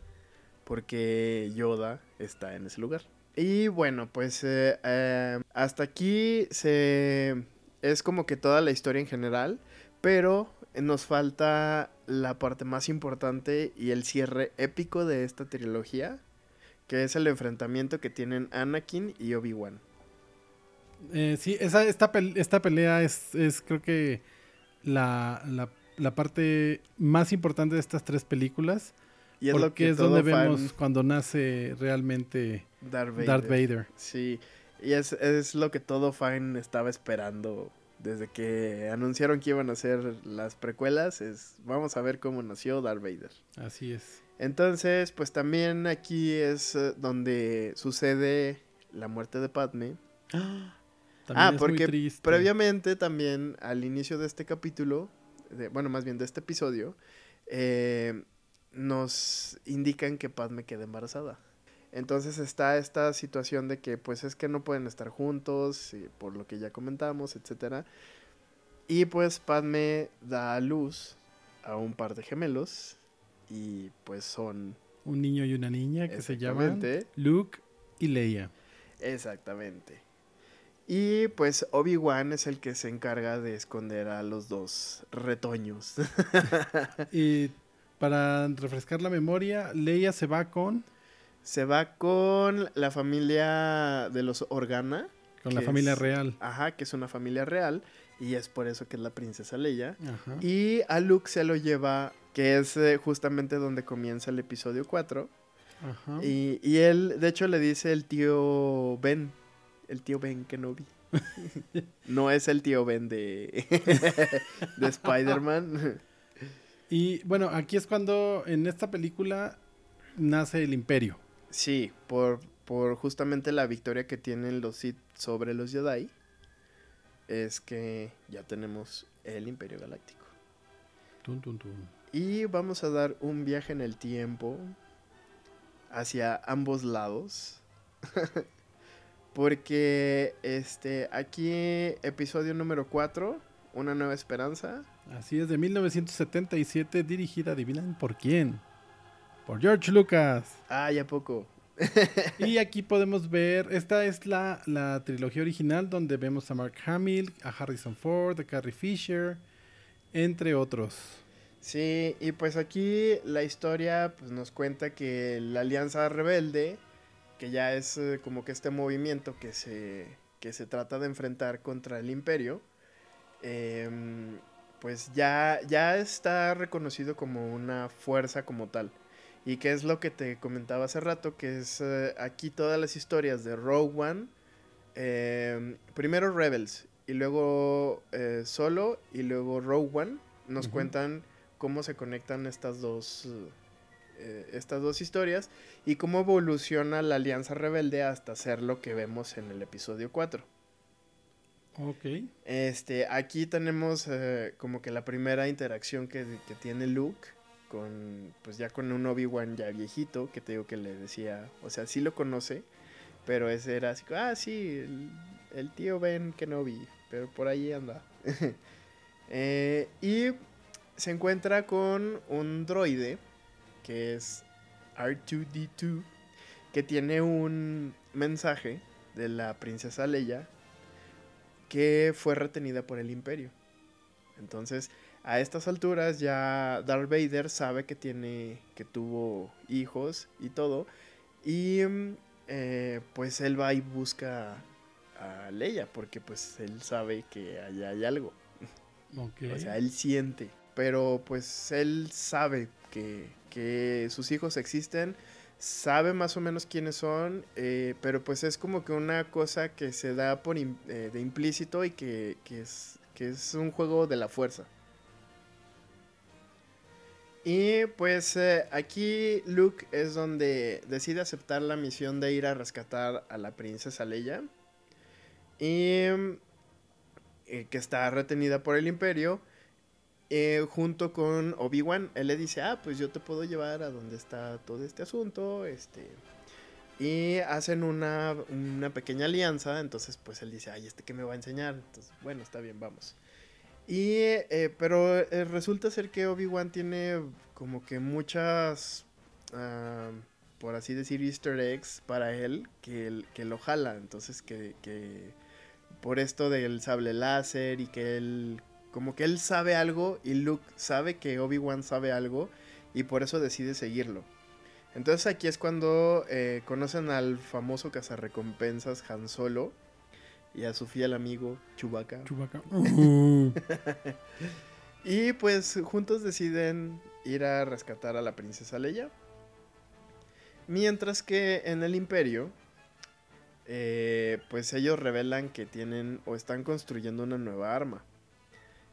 [SPEAKER 1] por qué Yoda está en ese lugar. Y bueno, pues eh, eh, hasta aquí se es como que toda la historia en general, pero nos falta la parte más importante y el cierre épico de esta trilogía, que es el enfrentamiento que tienen Anakin y Obi-Wan.
[SPEAKER 2] Eh, sí, esa, esta, pel- esta pelea es, es creo que la, la, la parte más importante de estas tres películas.
[SPEAKER 1] Y es
[SPEAKER 2] porque
[SPEAKER 1] lo que
[SPEAKER 2] es donde vemos cuando nace realmente
[SPEAKER 1] Darth Vader.
[SPEAKER 2] Darth Vader.
[SPEAKER 1] Sí, y es, es lo que todo fan estaba esperando desde que anunciaron que iban a hacer las precuelas. Es vamos a ver cómo nació Darth Vader.
[SPEAKER 2] Así es.
[SPEAKER 1] Entonces, pues también aquí es eh, donde sucede la muerte de Padme.
[SPEAKER 2] También
[SPEAKER 1] Ah,
[SPEAKER 2] es muy
[SPEAKER 1] porque
[SPEAKER 2] triste.
[SPEAKER 1] Previamente también al inicio de este capítulo, de- bueno, más bien de este episodio, eh, nos indican que Padme queda embarazada. Entonces está esta situación de que pues es que no pueden estar juntos, y por lo que ya comentamos, etcétera. Y pues Padme da a luz a un par de gemelos y pues son
[SPEAKER 2] Un niño y una niña que se llaman Luke y Leia.
[SPEAKER 1] Exactamente. Y pues Obi-Wan es el que se encarga de esconder a los dos retoños.
[SPEAKER 2] Y para refrescar la memoria, Leia se va con,
[SPEAKER 1] se va con la familia de los Organa.
[SPEAKER 2] con la familia
[SPEAKER 1] es-
[SPEAKER 2] real.
[SPEAKER 1] Ajá, que es una familia real. Y es por eso que es la princesa Leia.
[SPEAKER 2] Ajá.
[SPEAKER 1] Y a Luke se lo lleva, que es eh, justamente donde comienza el episodio 4.
[SPEAKER 2] Ajá.
[SPEAKER 1] Y, y él, de hecho, le dice el tío Ben. El tío Ben Kenobi. no es el tío Ben de, de Spider-Man.
[SPEAKER 2] Y bueno, aquí es cuando en esta película nace el imperio.
[SPEAKER 1] Sí, por, por justamente la victoria que tienen los Sith sobre los Jedi. Es que ya tenemos el Imperio Galáctico.
[SPEAKER 2] Tun, tun, tun.
[SPEAKER 1] Y vamos a dar un viaje en el tiempo hacia ambos lados. Porque este aquí episodio número 4, Una nueva esperanza.
[SPEAKER 2] Así es, de 1977, dirigida, adivinan por quién. Por George Lucas.
[SPEAKER 1] Ah, ya poco.
[SPEAKER 2] Y aquí podemos ver, esta es la, la trilogía original donde vemos a Mark Hamill, a Harrison Ford, a Carrie Fisher, entre otros.
[SPEAKER 1] Sí, y pues aquí la historia pues, nos cuenta que la Alianza Rebelde, que ya es eh, como que este movimiento que se que se trata de enfrentar contra el imperio, em, pues ya, ya está reconocido como una fuerza como tal. Y que es lo que te comentaba hace rato, que es eh, aquí todas las historias de Rogue One, em, primero Rebels, y luego eh, Solo, y luego Rogue One, nos cuentan cómo se conectan estas dos, eh, estas dos historias y cómo evoluciona la Alianza Rebelde hasta ser lo que vemos en el episodio 4.
[SPEAKER 2] Ok.
[SPEAKER 1] Este, aquí tenemos eh, como que la primera interacción que, que, tiene Luke con, pues ya con un Obi-Wan ya viejito, que te digo que le decía, o sea, sí lo conoce, pero ese era así, ah, sí, el, el tío Ben Kenobi, pero por ahí anda. eh, y se encuentra con un droide que es R2D2 que tiene un mensaje de la princesa Leia que fue retenida por el imperio. Entonces, a estas alturas ya Darth Vader sabe que tiene que tuvo hijos y todo y eh, pues él va y busca a Leia porque pues él sabe que allá hay algo. O sea, él siente pero pues él sabe que, sus hijos existen, sabe más o menos quiénes son, eh, pero pues es como que una cosa que se da por eh, de implícito y que, es, que es un juego de la fuerza. Y pues eh, aquí Luke es donde decide aceptar la misión de ir a rescatar a la princesa Leia. Y que está retenida por el imperio. Eh, junto con Obi-Wan. Él le dice, ah, pues yo te puedo llevar a donde está todo este asunto. Este. Y hacen una, pequeña alianza. Entonces, pues él dice, ay, ¿este qué me va a enseñar? Entonces, bueno, está bien, vamos. Y, eh, pero eh, resulta ser que Obi-Wan tiene como que muchas, ah, por así decir, easter eggs para él que, que lo jala. Entonces, que, que por esto del sable láser y que él como que él sabe algo y Luke sabe que Obi-Wan sabe algo y por eso decide seguirlo. Entonces aquí es cuando eh, conocen al famoso cazarrecompensas Han Solo y a su fiel amigo Chewbacca.
[SPEAKER 2] Chewbacca.
[SPEAKER 1] y pues juntos deciden ir a rescatar a la princesa Leia. Mientras que en el imperio, eh, pues ellos revelan que tienen o están construyendo una nueva arma.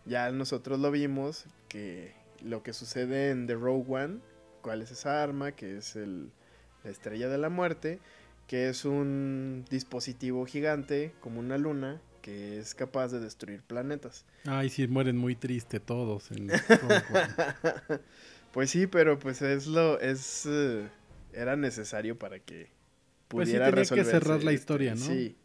[SPEAKER 1] Ya nosotros lo vimos, que lo que sucede en The Rogue One, cuál es esa arma, que es el, la estrella de la muerte, que es un dispositivo gigante como una luna que es capaz de destruir planetas.
[SPEAKER 2] Ay, sí, mueren muy triste todos en
[SPEAKER 1] Pues sí, pero pues es lo es eh, era necesario para que pudiera pues sí, tenía que
[SPEAKER 2] cerrar la historia, ¿no?
[SPEAKER 1] Sí.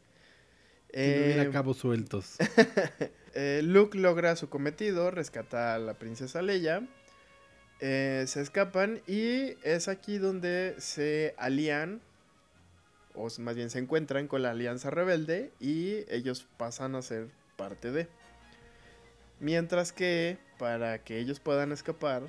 [SPEAKER 2] Si no hubiera eh, cabos sueltos.
[SPEAKER 1] Eh, Luke logra su cometido, rescata a la princesa Leia. Eh, se escapan y es aquí donde se alían, o más bien se encuentran con la Alianza Rebelde y ellos pasan a ser parte de. Mientras que para que ellos puedan escapar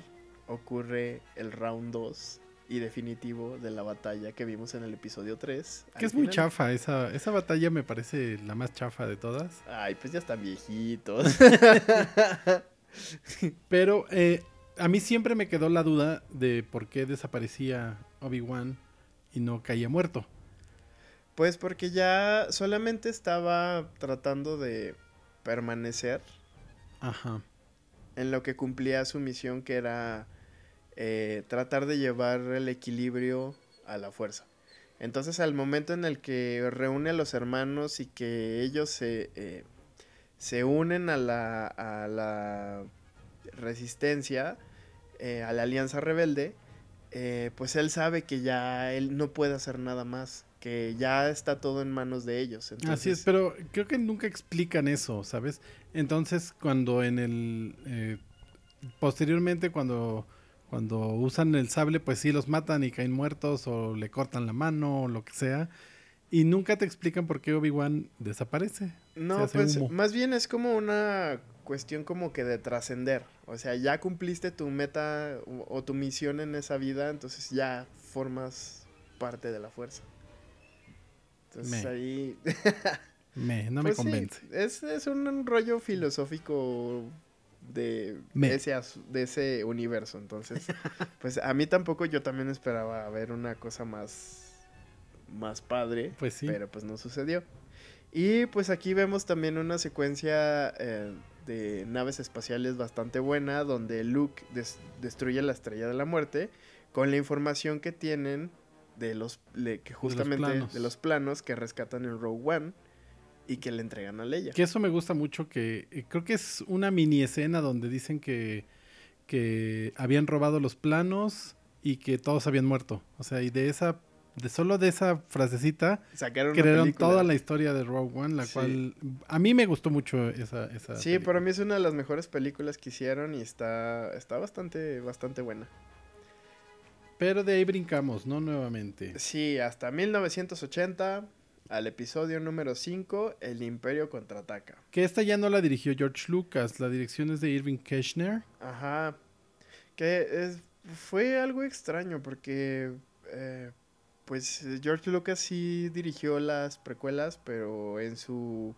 [SPEAKER 1] ocurre el round 2 y definitivo de la batalla que vimos en el episodio 3.
[SPEAKER 2] Que es muy chafa, esa, esa batalla me parece la más chafa de todas.
[SPEAKER 1] Ay, pues ya están viejitos.
[SPEAKER 2] Pero eh, a mí siempre me quedó la duda de por qué desaparecía Obi-Wan y no caía muerto.
[SPEAKER 1] Pues porque ya solamente estaba tratando de permanecer.
[SPEAKER 2] Ajá.
[SPEAKER 1] En lo que cumplía su misión que era eh, tratar de llevar el equilibrio a la fuerza. Entonces al momento en el que reúne a los hermanos y que ellos se, eh, se unen a la, a la resistencia, eh, a la alianza rebelde, pues él sabe que ya él no puede hacer nada más, que ya está todo en manos de ellos.
[SPEAKER 2] Así es, pero creo que nunca explican eso, ¿sabes? Entonces cuando en el... posteriormente cuando cuando usan el sable, pues sí los matan y caen muertos o le cortan la mano o lo que sea. Y nunca te explican por qué Obi-Wan desaparece.
[SPEAKER 1] No, pues más bien es como una cuestión como que de trascender. O sea, ya cumpliste tu meta o, tu misión en esa vida, entonces ya formas parte de la fuerza. Entonces ahí...
[SPEAKER 2] Me, no me
[SPEAKER 1] Pues sí,
[SPEAKER 2] convence.
[SPEAKER 1] es, es un rollo filosófico de
[SPEAKER 2] Me.
[SPEAKER 1] ese, de ese universo. Entonces, pues a mí tampoco yo también esperaba ver una cosa más, más padre.
[SPEAKER 2] Pues sí.
[SPEAKER 1] Pero pues no sucedió. Y pues aquí vemos también una secuencia eh, de naves espaciales bastante buena donde Luke des- destruye la estrella de la muerte con la información que tienen de los le- que justamente de los,
[SPEAKER 2] planos.
[SPEAKER 1] planos que rescatan en Rogue One y que le entregan a Leia.
[SPEAKER 2] Que eso me gusta mucho, que eh, creo que es una mini escena donde dicen que, que habían robado los planos y que todos habían muerto. O sea, y de esa, de solo de esa frasecita,
[SPEAKER 1] Sacaron
[SPEAKER 2] crearon toda la historia de Rogue One, la
[SPEAKER 1] Sí.
[SPEAKER 2] cual a mí me gustó mucho esa, esa
[SPEAKER 1] Sí,
[SPEAKER 2] película.
[SPEAKER 1] para mí es una de las mejores películas que hicieron y está está bastante bastante buena.
[SPEAKER 2] Pero de ahí brincamos, ¿no? Nuevamente.
[SPEAKER 1] Sí, hasta 1980 al episodio número 5, El Imperio contraataca.
[SPEAKER 2] Que esta ya no la dirigió George Lucas, la dirección es de Irving Keschner.
[SPEAKER 1] Ajá. Que es, fue algo extraño porque, eh, pues, George Lucas sí dirigió las precuelas, pero en su,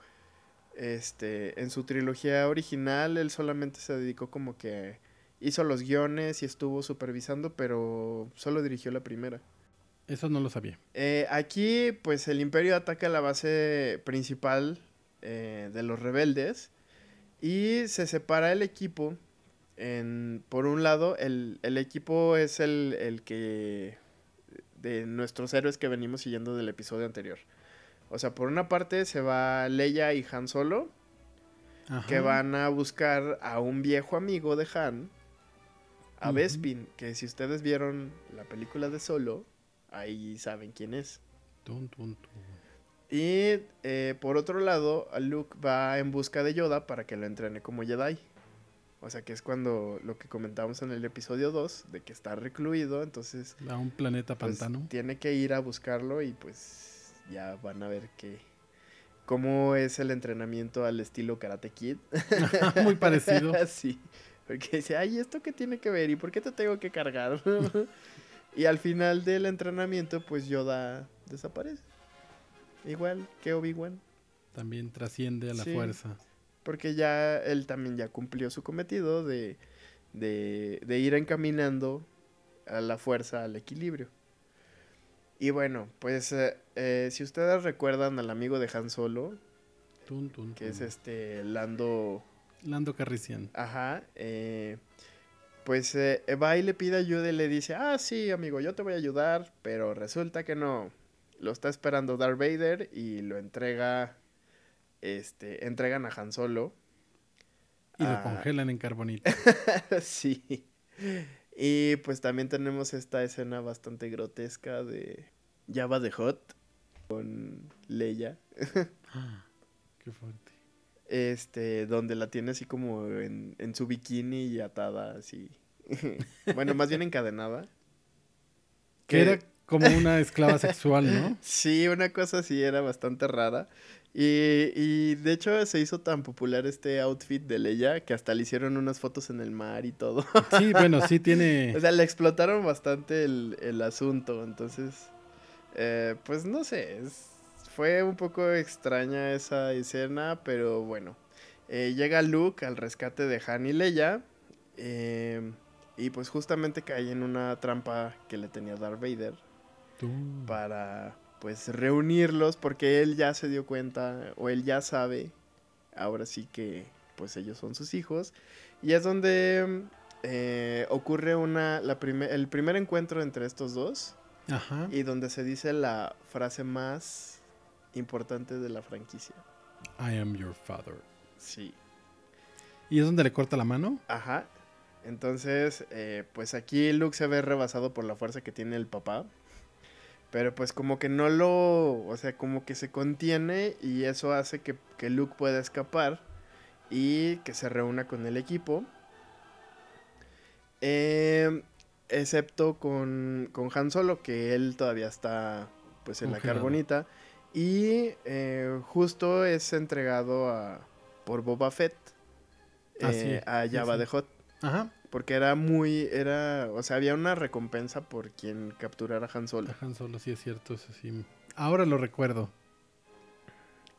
[SPEAKER 1] este, en su trilogía original él solamente se dedicó como que hizo los guiones y estuvo supervisando, pero solo dirigió la primera.
[SPEAKER 2] Eso no lo sabía.
[SPEAKER 1] Eh, aquí, pues, el Imperio ataca la base principal eh, de los rebeldes y se separa el equipo. En, por un lado, el, el equipo es el, el que... de nuestros héroes que venimos siguiendo del episodio anterior. O sea, por una parte se va Leia y Han Solo,
[SPEAKER 2] Ajá.
[SPEAKER 1] que van a buscar a un viejo amigo de Han, a
[SPEAKER 2] Ujú.
[SPEAKER 1] Bespin, que si ustedes vieron la película de Solo, ahí saben quién es. Y eh, por otro lado, Luke va en busca de Yoda para que lo entrene como Jedi. O sea que es cuando lo que comentamos en el episodio 2, de que está recluido, entonces
[SPEAKER 2] A un planeta
[SPEAKER 1] pues,
[SPEAKER 2] pantano.
[SPEAKER 1] tiene que ir a buscarlo y pues ya van a ver que cómo es el entrenamiento al estilo Karate Kid.
[SPEAKER 2] Muy parecido.
[SPEAKER 1] sí, porque dice, ay, ¿esto qué tiene que ver? ¿Y por qué te tengo que cargar? y al final del entrenamiento, pues Yoda desaparece. Igual que Obi-Wan.
[SPEAKER 2] También trasciende a la
[SPEAKER 1] Sí.
[SPEAKER 2] fuerza.
[SPEAKER 1] Porque ya él también ya cumplió su cometido de, de, de ir encaminando a la fuerza, al equilibrio. Y bueno, pues eh, eh, si ustedes recuerdan al amigo de Han Solo,
[SPEAKER 2] Tun, tun,
[SPEAKER 1] que es este Lando,
[SPEAKER 2] Lando Carrician.
[SPEAKER 1] ajá, eh, pues eh, va y le pide ayuda y le dice, ah, sí, amigo, yo te voy a ayudar, pero resulta que no. Lo está esperando Darth Vader y lo entrega, este, entregan a Han Solo.
[SPEAKER 2] Y lo
[SPEAKER 1] Ah.
[SPEAKER 2] congelan en carbonita.
[SPEAKER 1] sí. Y pues también tenemos esta escena bastante grotesca de Java de Hot con Leia.
[SPEAKER 2] Qué fuerte.
[SPEAKER 1] Este, donde la tiene así como en, en su bikini y atada así. bueno, más bien encadenada.
[SPEAKER 2] Que era como una esclava sexual, ¿no?
[SPEAKER 1] Sí, una cosa así era bastante rara. Y, y de hecho se hizo tan popular este outfit de Leia que hasta le hicieron unas fotos en el mar y todo.
[SPEAKER 2] Sí, bueno, sí tiene.
[SPEAKER 1] O sea, le explotaron bastante el, el asunto. Entonces, eh, pues no sé. es- fue un poco extraña esa escena, pero bueno. Eh, llega Luke al rescate de Han y Leia. eh, y pues justamente cae en una trampa que le tenía Darth Vader
[SPEAKER 2] Tun.
[SPEAKER 1] para pues reunirlos porque él ya se dio cuenta o él ya sabe ahora sí que pues ellos son sus hijos y es donde eh, ocurre una la prime- el primer encuentro entre estos dos
[SPEAKER 2] Ajá.
[SPEAKER 1] y donde se dice la frase más importante de la franquicia
[SPEAKER 2] I am your father.
[SPEAKER 1] sí
[SPEAKER 2] ¿Y es donde le corta la mano?
[SPEAKER 1] ajá entonces eh, pues aquí Luke se ve rebasado por la fuerza que tiene el papá Pero pues como que no lo, o sea, como que se contiene y eso hace que, que Luke pueda escapar y que se reúna con el equipo. Eh, excepto con, con Han Solo, que él todavía está pues en la carbonita. Y eh, justo es entregado a, por Boba Fett
[SPEAKER 2] Ah,
[SPEAKER 1] eh,
[SPEAKER 2] sí,
[SPEAKER 1] a Jabba
[SPEAKER 2] sí.
[SPEAKER 1] de Hutt.
[SPEAKER 2] Ajá.
[SPEAKER 1] Porque era muy, era, o sea, había una recompensa por quien capturara a Han Solo.
[SPEAKER 2] Han Solo, sí es cierto, eso sí. Ahora lo recuerdo.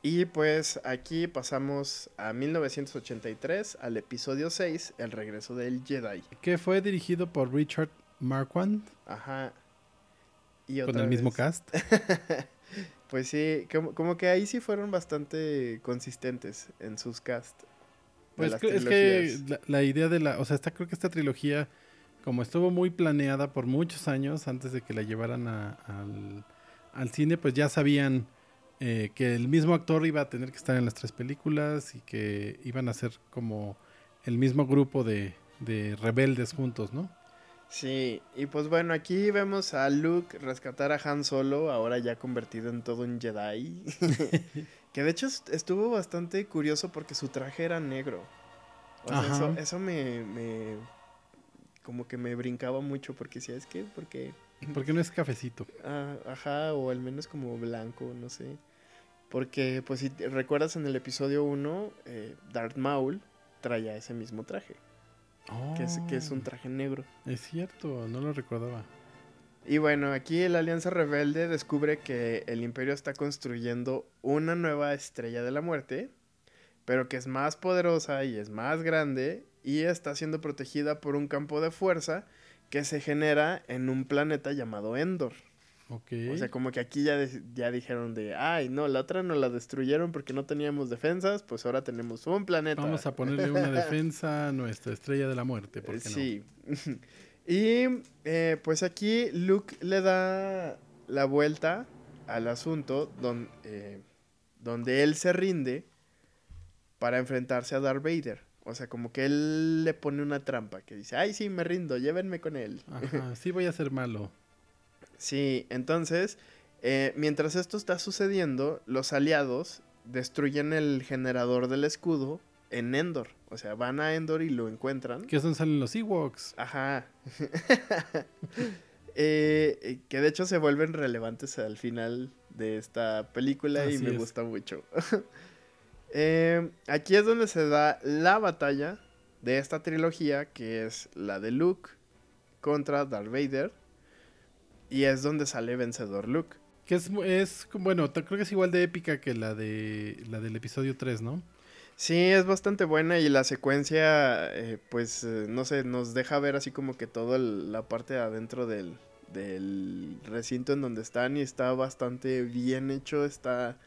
[SPEAKER 1] Y pues aquí pasamos a 1983, al episodio 6, El regreso del Jedi.
[SPEAKER 2] Que fue dirigido por Richard Marquand.
[SPEAKER 1] Ajá.
[SPEAKER 2] Y con el mismo cast.
[SPEAKER 1] pues sí, como, que ahí sí fueron bastante consistentes en sus cast.
[SPEAKER 2] Pues es que la, idea de la, o sea, está, creo que esta trilogía, como estuvo muy planeada por muchos años antes de que la llevaran al, al cine, pues ya sabían eh, que el mismo actor iba a tener que estar en las tres películas y que iban a ser como el mismo grupo de, rebeldes juntos, ¿no?
[SPEAKER 1] Sí, y pues bueno, aquí vemos a Luke rescatar a Han Solo, ahora ya convertido en todo un Jedi. que de hecho estuvo bastante curioso porque su traje era negro. O sea, eso, eso me, me, como que me brincaba mucho porque decía, es que, porque
[SPEAKER 2] porque no es cafecito.
[SPEAKER 1] Ah, ajá, o al menos como blanco, no sé. Porque, pues, si recuerdas en el episodio 1, eh, Darth Maul traía ese mismo traje. Que, es, que es un oh. traje negro.
[SPEAKER 2] Es cierto, no lo recordaba.
[SPEAKER 1] Y bueno, aquí la Alianza Rebelde descubre que el Imperio está construyendo una nueva estrella de la muerte, pero que es más poderosa y es más grande y está siendo protegida por un campo de fuerza que se genera en un planeta llamado Endor. Okay. O sea, como que aquí ya, ya dijeron de, ay, no, la otra no la destruyeron porque no teníamos defensas, pues ahora tenemos un planeta.
[SPEAKER 2] Vamos a ponerle una defensa a nuestra estrella de la muerte, ¿por qué
[SPEAKER 1] sí. y eh, pues aquí Luke le da la vuelta al asunto donde, eh, donde él se rinde para enfrentarse a Darth Vader. O sea, como que él le pone una trampa que dice, ay, sí, me rindo, llévenme con él.
[SPEAKER 2] Ajá, sí voy a ser malo.
[SPEAKER 1] Sí, entonces, eh, mientras esto está sucediendo, los aliados destruyen el generador del escudo en Endor. O sea, van a Endor y lo encuentran.
[SPEAKER 2] Que son salen los Ewoks.
[SPEAKER 1] Ajá. Eh, eh, que de hecho se vuelven relevantes al final de esta película y me gusta mucho. Eh, aquí es donde se da la batalla de esta trilogía, que es la de Luke contra Darth Vader. Y es donde sale vencedor Luke.
[SPEAKER 2] Que es, es bueno, creo que es igual de épica que la de la del episodio 3, ¿no?
[SPEAKER 1] Sí, es bastante buena y la secuencia, eh, pues, eh, no sé, nos deja ver así como que toda la parte de adentro del, del recinto en donde están y está bastante bien hecho, está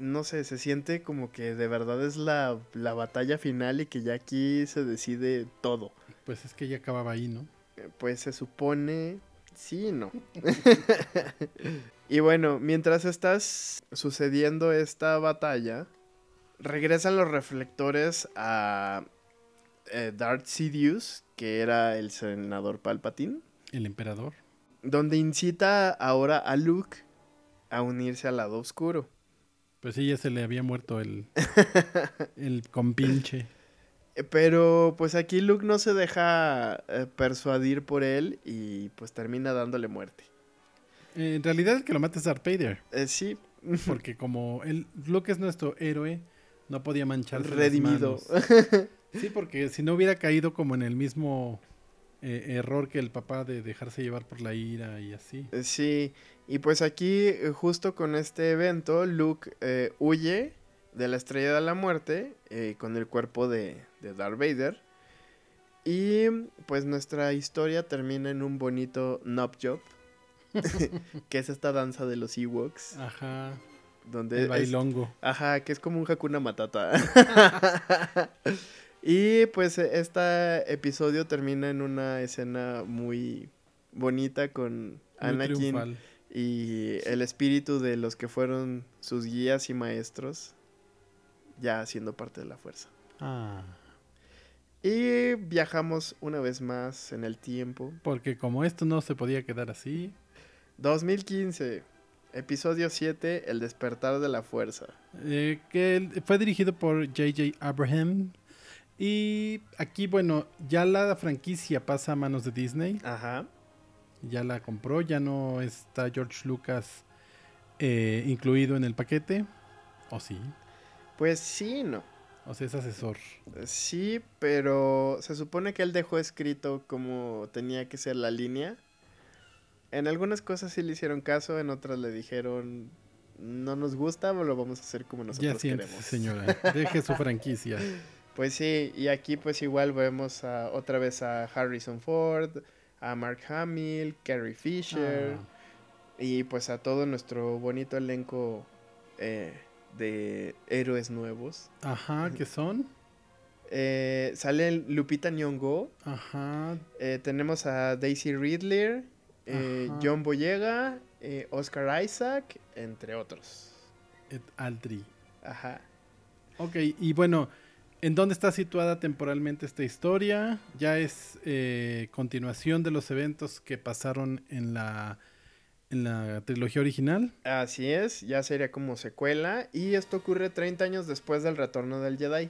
[SPEAKER 1] no sé, se siente como que de verdad es la, batalla final y que ya aquí se decide todo.
[SPEAKER 2] Pues es que ya acababa ahí, ¿no?
[SPEAKER 1] Eh, pues se supone, sí no. y bueno, mientras estás sucediendo esta batalla, regresan los reflectores a eh, Darth Sidious, que era el senador Palpatine.
[SPEAKER 2] El emperador.
[SPEAKER 1] Donde incita ahora a Luke a unirse al lado oscuro.
[SPEAKER 2] Pues sí, ya se le había muerto el, el compinche.
[SPEAKER 1] Pero pues aquí Luke no se deja eh, persuadir por él y pues termina dándole muerte.
[SPEAKER 2] Eh, en realidad el que lo mata es Darth Vader.
[SPEAKER 1] Eh, sí.
[SPEAKER 2] Porque como él, Luke es nuestro héroe, no podía mancharse
[SPEAKER 1] Redimido.
[SPEAKER 2] Sí, porque si no hubiera caído como en el mismo error que el papá de dejarse llevar por la ira y así.
[SPEAKER 1] Sí, y pues aquí, eh, justo con este evento, Luke eh, huye de la estrella de la muerte eh, con el cuerpo de, de, Darth Vader. Y pues nuestra historia termina en un bonito Nop Job, que es esta danza de los Ewoks.
[SPEAKER 2] Ajá.
[SPEAKER 1] Donde
[SPEAKER 2] el bailongo.
[SPEAKER 1] ajá, que es como un Hakuna Matata. y pues este episodio termina en una escena muy bonita con Anakin y el espíritu de los que fueron sus guías y maestros ya siendo parte de la fuerza.
[SPEAKER 2] Ah.
[SPEAKER 1] Y viajamos una vez más en el tiempo.
[SPEAKER 2] Porque como esto no se podía quedar así.
[SPEAKER 1] 2015, episodio 7, El despertar de la fuerza.
[SPEAKER 2] Eh, que fue dirigido por JJ Abraham. Y aquí, bueno, ya la franquicia pasa a manos de Disney.
[SPEAKER 1] Ajá
[SPEAKER 2] ya la compró, ya no está George Lucas eh, incluido en el paquete. ¿O sí?
[SPEAKER 1] Pues sí, no.
[SPEAKER 2] O sea, es asesor.
[SPEAKER 1] Sí, pero se supone que él dejó escrito como tenía que ser la línea. En algunas cosas sí le hicieron caso, en otras le dijeron, no nos gusta, lo vamos a hacer como nosotros
[SPEAKER 2] ya siéntese,
[SPEAKER 1] queremos.
[SPEAKER 2] señora. Deje su franquicia.
[SPEAKER 1] Pues sí, y aquí pues igual vemos a, otra vez a Harrison Ford, a Mark Hamill, Carrie Fisher
[SPEAKER 2] Ah,
[SPEAKER 1] y pues a todo nuestro bonito elenco eh, de héroes nuevos.
[SPEAKER 2] ajá, ¿qué son?
[SPEAKER 1] Eh, sale Lupita Nyong'o,
[SPEAKER 2] Ajá.
[SPEAKER 1] eh, tenemos a Daisy Ridley, eh. John Boyega, eh, Oscar Isaac, entre otros.
[SPEAKER 2] Et Aldri.
[SPEAKER 1] Ajá.
[SPEAKER 2] Ok, y bueno, ¿en dónde está situada temporalmente esta historia? Ya es continuación de los eventos que pasaron en la, en la trilogía original.
[SPEAKER 1] Así es, ya sería como secuela y esto ocurre 30 años después del retorno del Jedi,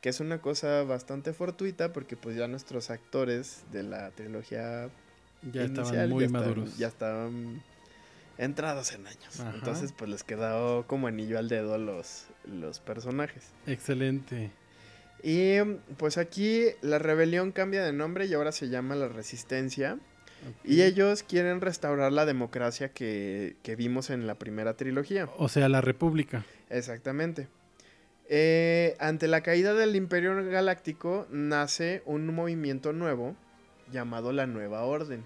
[SPEAKER 1] que es una cosa bastante fortuita porque pues ya nuestros actores de la trilogía
[SPEAKER 2] Ya
[SPEAKER 1] inicial
[SPEAKER 2] estaban muy
[SPEAKER 1] ya estaban-
[SPEAKER 2] maduros.
[SPEAKER 1] ya estaban entrados en años.
[SPEAKER 2] Ajá.
[SPEAKER 1] Entonces pues les quedó como anillo al dedo los, los personajes.
[SPEAKER 2] Excelente.
[SPEAKER 1] Y pues aquí la rebelión cambia de nombre y ahora se llama la resistencia. Y ellos quieren restaurar la democracia que, que vimos en la primera trilogía.
[SPEAKER 2] O sea, la República.
[SPEAKER 1] Exactamente. Eh, ante la caída del Imperio Galáctico nace un movimiento nuevo llamado la Nueva Orden,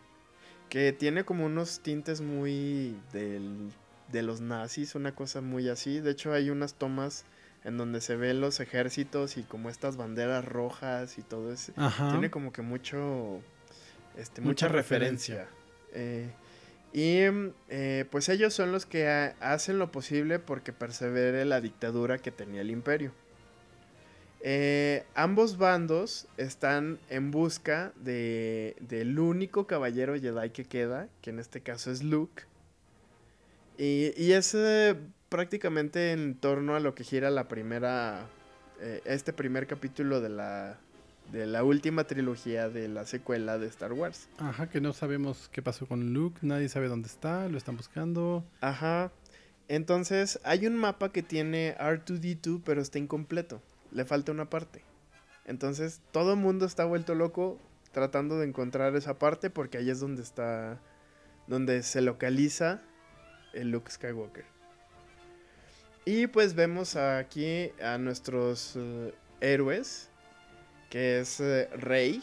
[SPEAKER 1] que tiene como unos tintes muy del- de los nazis, una cosa muy así. De hecho hay unas tomas en donde se ven los ejércitos y como estas banderas rojas y todo eso.
[SPEAKER 2] Ajá.
[SPEAKER 1] Tiene como que mucho, este,
[SPEAKER 2] Mucha
[SPEAKER 1] mucha, referencia. Eh, y eh, pues ellos son los que ha- hacen lo posible porque persevere la dictadura que tenía el imperio. Eh, ambos bandos están en busca de, del único caballero Jedi que queda, que en este caso es Luke. Y, y es prácticamente en torno a lo que gira la primera, este primer capítulo de la, de la última trilogía de la secuela de Star Wars.
[SPEAKER 2] Ajá, que no sabemos qué pasó con Luke. Nadie sabe dónde está. Lo están buscando.
[SPEAKER 1] Ajá. Entonces, hay un mapa que tiene R2D2, pero está incompleto. Le falta una parte. Entonces, todo el mundo está vuelto loco tratando de encontrar esa parte porque ahí es donde está. donde se localiza el Luke Skywalker. Y pues vemos aquí a nuestros eh, héroes, que es eh, Rey,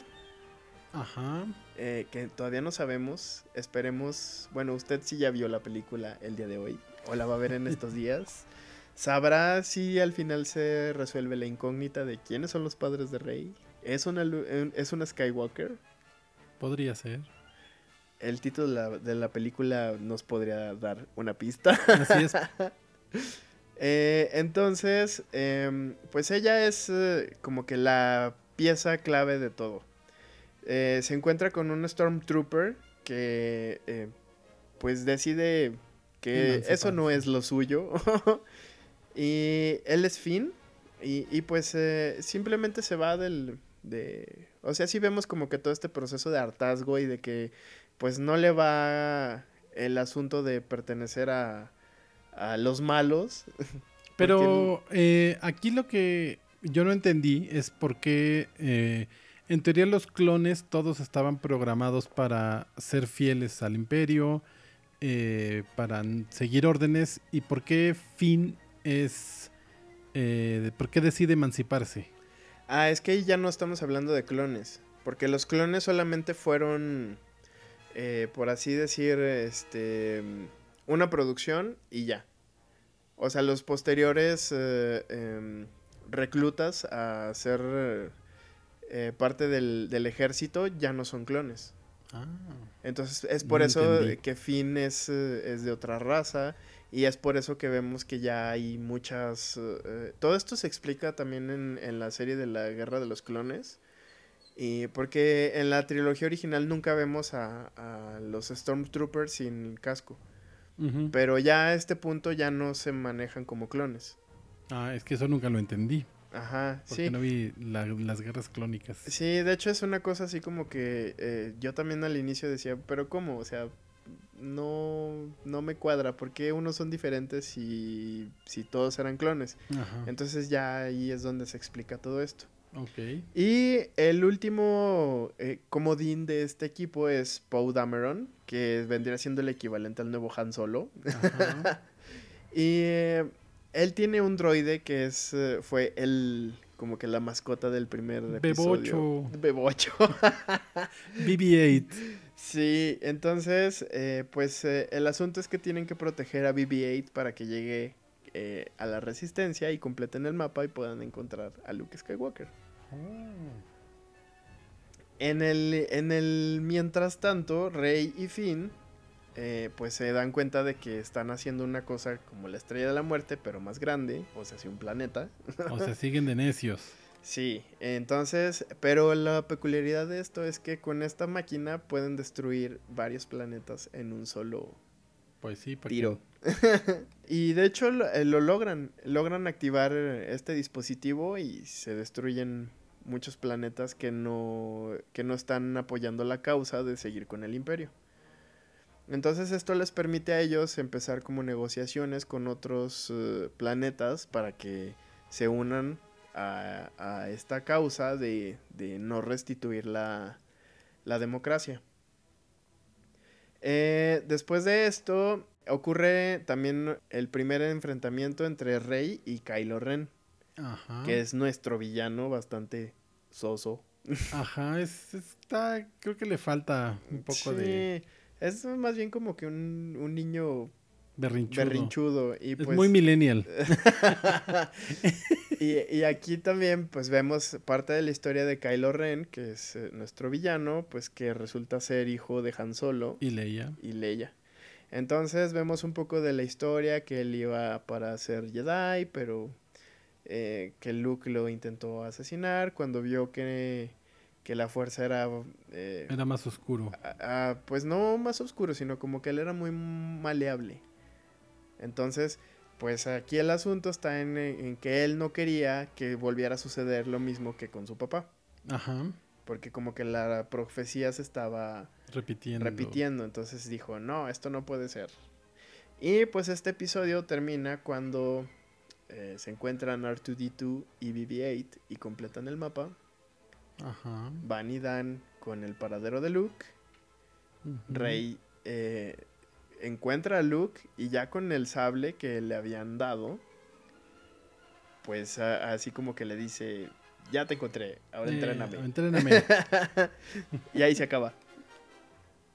[SPEAKER 2] Ajá.
[SPEAKER 1] eh, que todavía no sabemos. Esperemos. Bueno, usted sí ya vio la película el día de hoy. O la va a ver en estos días. Sabrá si al final se resuelve la incógnita de quiénes son los padres de Rey. ¿Es una, ¿Es una Skywalker?
[SPEAKER 2] Podría ser.
[SPEAKER 1] El título de la, de la película nos podría dar una pista.
[SPEAKER 2] Así es.
[SPEAKER 1] Eh, entonces, em, pues ella es eh, como que la pieza clave de todo. Eh, se encuentra con un Stormtrooper que eh, pues decide que eso no es lo suyo. y él es Finn. Y, y, pues eh, simplemente se va del... De, o sea, sí vemos como que todo este proceso de hartazgo y de que pues no le va el asunto de pertenecer a, a los malos.
[SPEAKER 2] Pero eh, aquí lo que yo no entendí es por qué eh, en teoría los clones todos estaban programados para ser fieles al imperio, eh, para seguir órdenes y por qué Finn es... eh, ¿Por qué decide emanciparse?
[SPEAKER 1] Ah, es que ahí ya no estamos hablando de clones. Porque los clones solamente fueron, eh, por así decir, este, una producción y ya. O sea, los posteriores eh, em, reclutas a ser eh, parte del, del ejército ya no son clones.
[SPEAKER 2] Ah,
[SPEAKER 1] Entonces es por
[SPEAKER 2] No
[SPEAKER 1] eso
[SPEAKER 2] entendí.
[SPEAKER 1] que Finn es, eh, es de otra raza y es por eso que vemos que ya hay muchas... eh, todo esto se explica también en, en la serie de la Guerra de los Clones. Y porque en la trilogía original nunca vemos a, a los Stormtroopers sin casco. Pero ya a este punto ya no se manejan como clones.
[SPEAKER 2] Ah, es que eso nunca lo entendí.
[SPEAKER 1] Ajá,
[SPEAKER 2] Porque
[SPEAKER 1] sí.
[SPEAKER 2] no vi la- las guerras clónicas.
[SPEAKER 1] Sí, de hecho es una cosa así como que eh, yo también al inicio decía, pero ¿cómo? O sea, no, no me cuadra, ¿por qué unos son diferentes si, si todos eran clones?
[SPEAKER 2] Ajá.
[SPEAKER 1] Entonces ya ahí es donde se explica todo esto.
[SPEAKER 2] Ok.
[SPEAKER 1] Y el último eh, comodín de este equipo es Poe Dameron, que vendría siendo el equivalente al nuevo Han Solo.
[SPEAKER 2] Ajá.
[SPEAKER 1] Y eh, él tiene un droide que es eh, fue el como que la mascota del primer episodio.
[SPEAKER 2] Bebocho.
[SPEAKER 1] Bebocho.
[SPEAKER 2] BB-8.
[SPEAKER 1] sí, entonces, eh, pues eh, el asunto es que tienen que proteger a BB-8 para que llegue eh, a la resistencia y completen el mapa y puedan encontrar a Luke Skywalker. En el, en el mientras tanto, Rey y Finn eh, pues se dan cuenta de que están haciendo una cosa como la estrella de la muerte, pero más grande, o sea, si un planeta.
[SPEAKER 2] O sea, siguen de necios.
[SPEAKER 1] Sí, entonces, pero la peculiaridad de esto es que con esta máquina pueden destruir varios planetas en un solo
[SPEAKER 2] Pues sí, porque
[SPEAKER 1] tiro. y de hecho lo, eh, lo logran, logran activar este dispositivo y se destruyen muchos planetas que no, que no están apoyando la causa de seguir con el imperio. Entonces esto les permite a ellos empezar como negociaciones con otros eh, planetas para que se unan a, a esta causa de, de no restituir la, la democracia. Eh, después de esto ocurre también el primer enfrentamiento entre Rey y Kylo Ren,
[SPEAKER 2] Ajá.
[SPEAKER 1] que es nuestro villano bastante soso.
[SPEAKER 2] Ajá, es, está, creo que le falta un poco de
[SPEAKER 1] Sí, es más bien como que un, un niño
[SPEAKER 2] berrinchudo.
[SPEAKER 1] berrinchudo. Y
[SPEAKER 2] Es
[SPEAKER 1] pues,
[SPEAKER 2] muy millennial.
[SPEAKER 1] y, y aquí también pues vemos parte de la historia de Kylo Ren, que es eh, nuestro villano, pues que resulta ser hijo de Han Solo
[SPEAKER 2] Y Leia.
[SPEAKER 1] y Leia. Entonces vemos un poco de la historia que él iba para ser Jedi, pero eh, que Luke lo intentó asesinar cuando vio que, que la fuerza era... eh,
[SPEAKER 2] Era más oscuro.
[SPEAKER 1] a- a- pues no más oscuro, sino como que él era muy maleable. Entonces, pues aquí el asunto está en, en que él no quería que volviera a suceder lo mismo que con su papá.
[SPEAKER 2] Ajá.
[SPEAKER 1] Porque como que la profecía se estaba
[SPEAKER 2] Repitiendo.
[SPEAKER 1] repitiendo. Entonces dijo, no, esto no puede ser. Y pues este episodio termina cuando eh, se encuentran R2D2 y BB-8 y completan el mapa.
[SPEAKER 2] Ajá.
[SPEAKER 1] Van y dan con el paradero de Luke. Rey eh, encuentra a Luke y ya con el sable que le habían dado, pues a- así como que le dice, ya te encontré, ahora
[SPEAKER 2] Eh,
[SPEAKER 1] entréname.
[SPEAKER 2] entréname.
[SPEAKER 1] y ahí se acaba.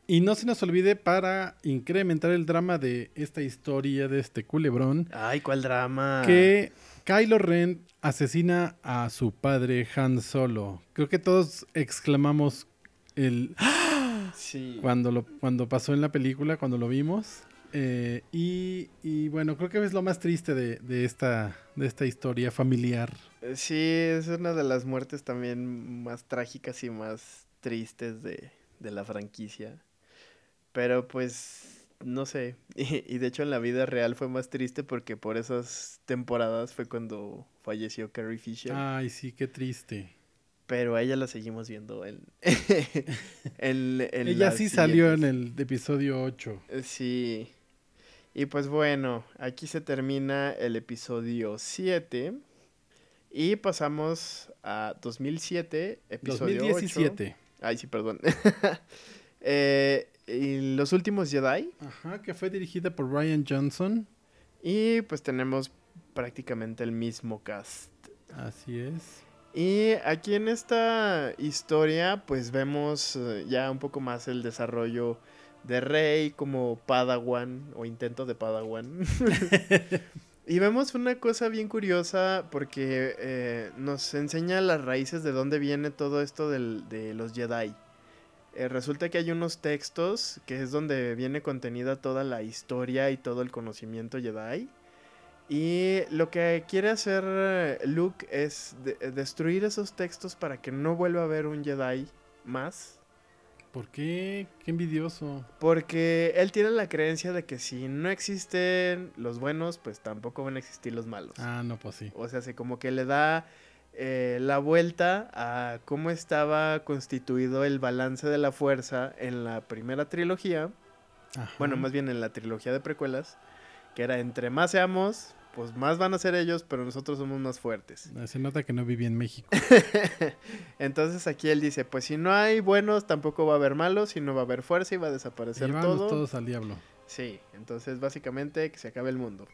[SPEAKER 2] Y no se nos olvide para incrementar el drama de esta historia, de este culebrón,
[SPEAKER 1] Ay, cuál drama.
[SPEAKER 2] que Kylo Ren asesina a su padre Han Solo. Creo que todos exclamamos el
[SPEAKER 1] Sí.
[SPEAKER 2] cuando lo cuando pasó en la película, cuando lo vimos. Eh, y, y bueno, creo que es lo más triste de, de esta de esta historia familiar.
[SPEAKER 1] Eh, Sí, es una de las muertes también más trágicas y más tristes de, de la franquicia. Pero pues, no sé. Y, y de hecho en la vida real fue más triste porque por esas temporadas fue cuando falleció Carrie Fisher.
[SPEAKER 2] Ay, sí, qué triste.
[SPEAKER 1] Pero a ella la seguimos viendo en... en, en
[SPEAKER 2] Ella sí salió en el episodio 8.
[SPEAKER 1] Eh, Sí. Y pues bueno, aquí se termina el episodio 7. Y pasamos a 2007, episodio 8.
[SPEAKER 2] 2017.
[SPEAKER 1] Ay, sí, perdón. Eh, y los últimos Jedi.
[SPEAKER 2] Ajá, que fue dirigida por Ryan Johnson.
[SPEAKER 1] Y pues tenemos prácticamente el mismo cast.
[SPEAKER 2] Así es.
[SPEAKER 1] Y aquí en esta historia pues vemos eh, ya un poco más el desarrollo de Rey como Padawan o intento de Padawan. y vemos una cosa bien curiosa porque eh, nos enseña las raíces de dónde viene todo esto del- de los Jedi. Eh, resulta que hay unos textos que es donde viene contenida toda la historia y todo el conocimiento Jedi. Y lo que quiere hacer eh, Luke es de- eh, destruir esos textos para que no vuelva a haber un Jedi más.
[SPEAKER 2] ¿Por qué? Qué envidioso.
[SPEAKER 1] Porque él tiene la creencia de que si no existen los buenos, pues tampoco van a existir los malos.
[SPEAKER 2] Ah, no, pues sí.
[SPEAKER 1] O sea, se como que le da eh, la vuelta a cómo estaba constituido el balance de la fuerza en la primera trilogía.
[SPEAKER 2] Ajá.
[SPEAKER 1] Bueno, más bien en la trilogía de precuelas. Que era entre más seamos, pues más van a ser ellos, pero nosotros somos más fuertes.
[SPEAKER 2] Se nota que no viví en México.
[SPEAKER 1] Entonces aquí él dice, pues si no hay buenos, tampoco va a haber malos, y no va a haber fuerza y va a desaparecer
[SPEAKER 2] Llevamos
[SPEAKER 1] todo.
[SPEAKER 2] todos al diablo.
[SPEAKER 1] Sí, entonces básicamente que se acabe el mundo.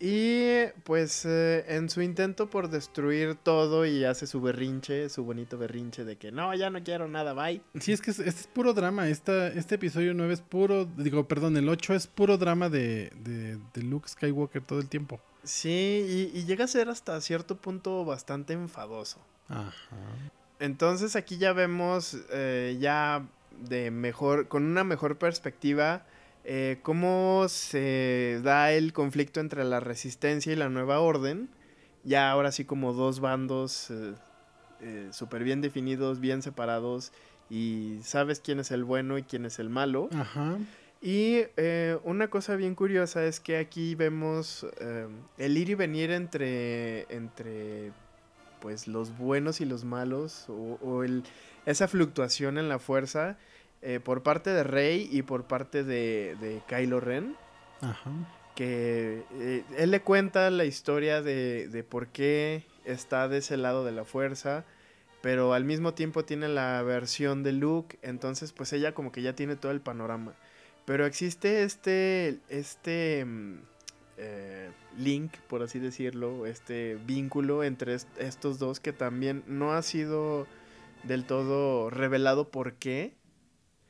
[SPEAKER 1] Y pues eh, en su intento por destruir todo y hace su berrinche, su bonito berrinche de que no, ya no quiero nada, bye.
[SPEAKER 2] Sí, es que es- este es puro drama. Esta, este episodio 9 es puro, digo, perdón, el 8 es puro drama de, de, de Luke Skywalker todo el tiempo.
[SPEAKER 1] Sí, y, y llega a ser hasta cierto punto bastante enfadoso.
[SPEAKER 2] Ajá.
[SPEAKER 1] Entonces aquí ya vemos eh, ya de mejor, con una mejor perspectiva, eh, cómo se da el conflicto entre la resistencia y la nueva orden. Ya ahora sí como dos bandos eh, eh, súper bien definidos, bien separados, y sabes quién es el bueno y quién es el malo.
[SPEAKER 2] Ajá.
[SPEAKER 1] Y eh, una cosa bien curiosa es que aquí vemos el ir y venir entre, entre pues los buenos y los malos, o, o el, esa fluctuación en la fuerza eh, por parte de Rey y por parte de, de Kylo Ren,
[SPEAKER 2] Ajá.
[SPEAKER 1] que eh, él le cuenta la historia de, de por qué está de ese lado de la fuerza, pero al mismo tiempo tiene la versión de Luke, entonces pues ella como que ya tiene todo el panorama. Pero existe este, este mm, eh, link, por así decirlo, este vínculo entre est- estos dos que también no ha sido del todo revelado por qué.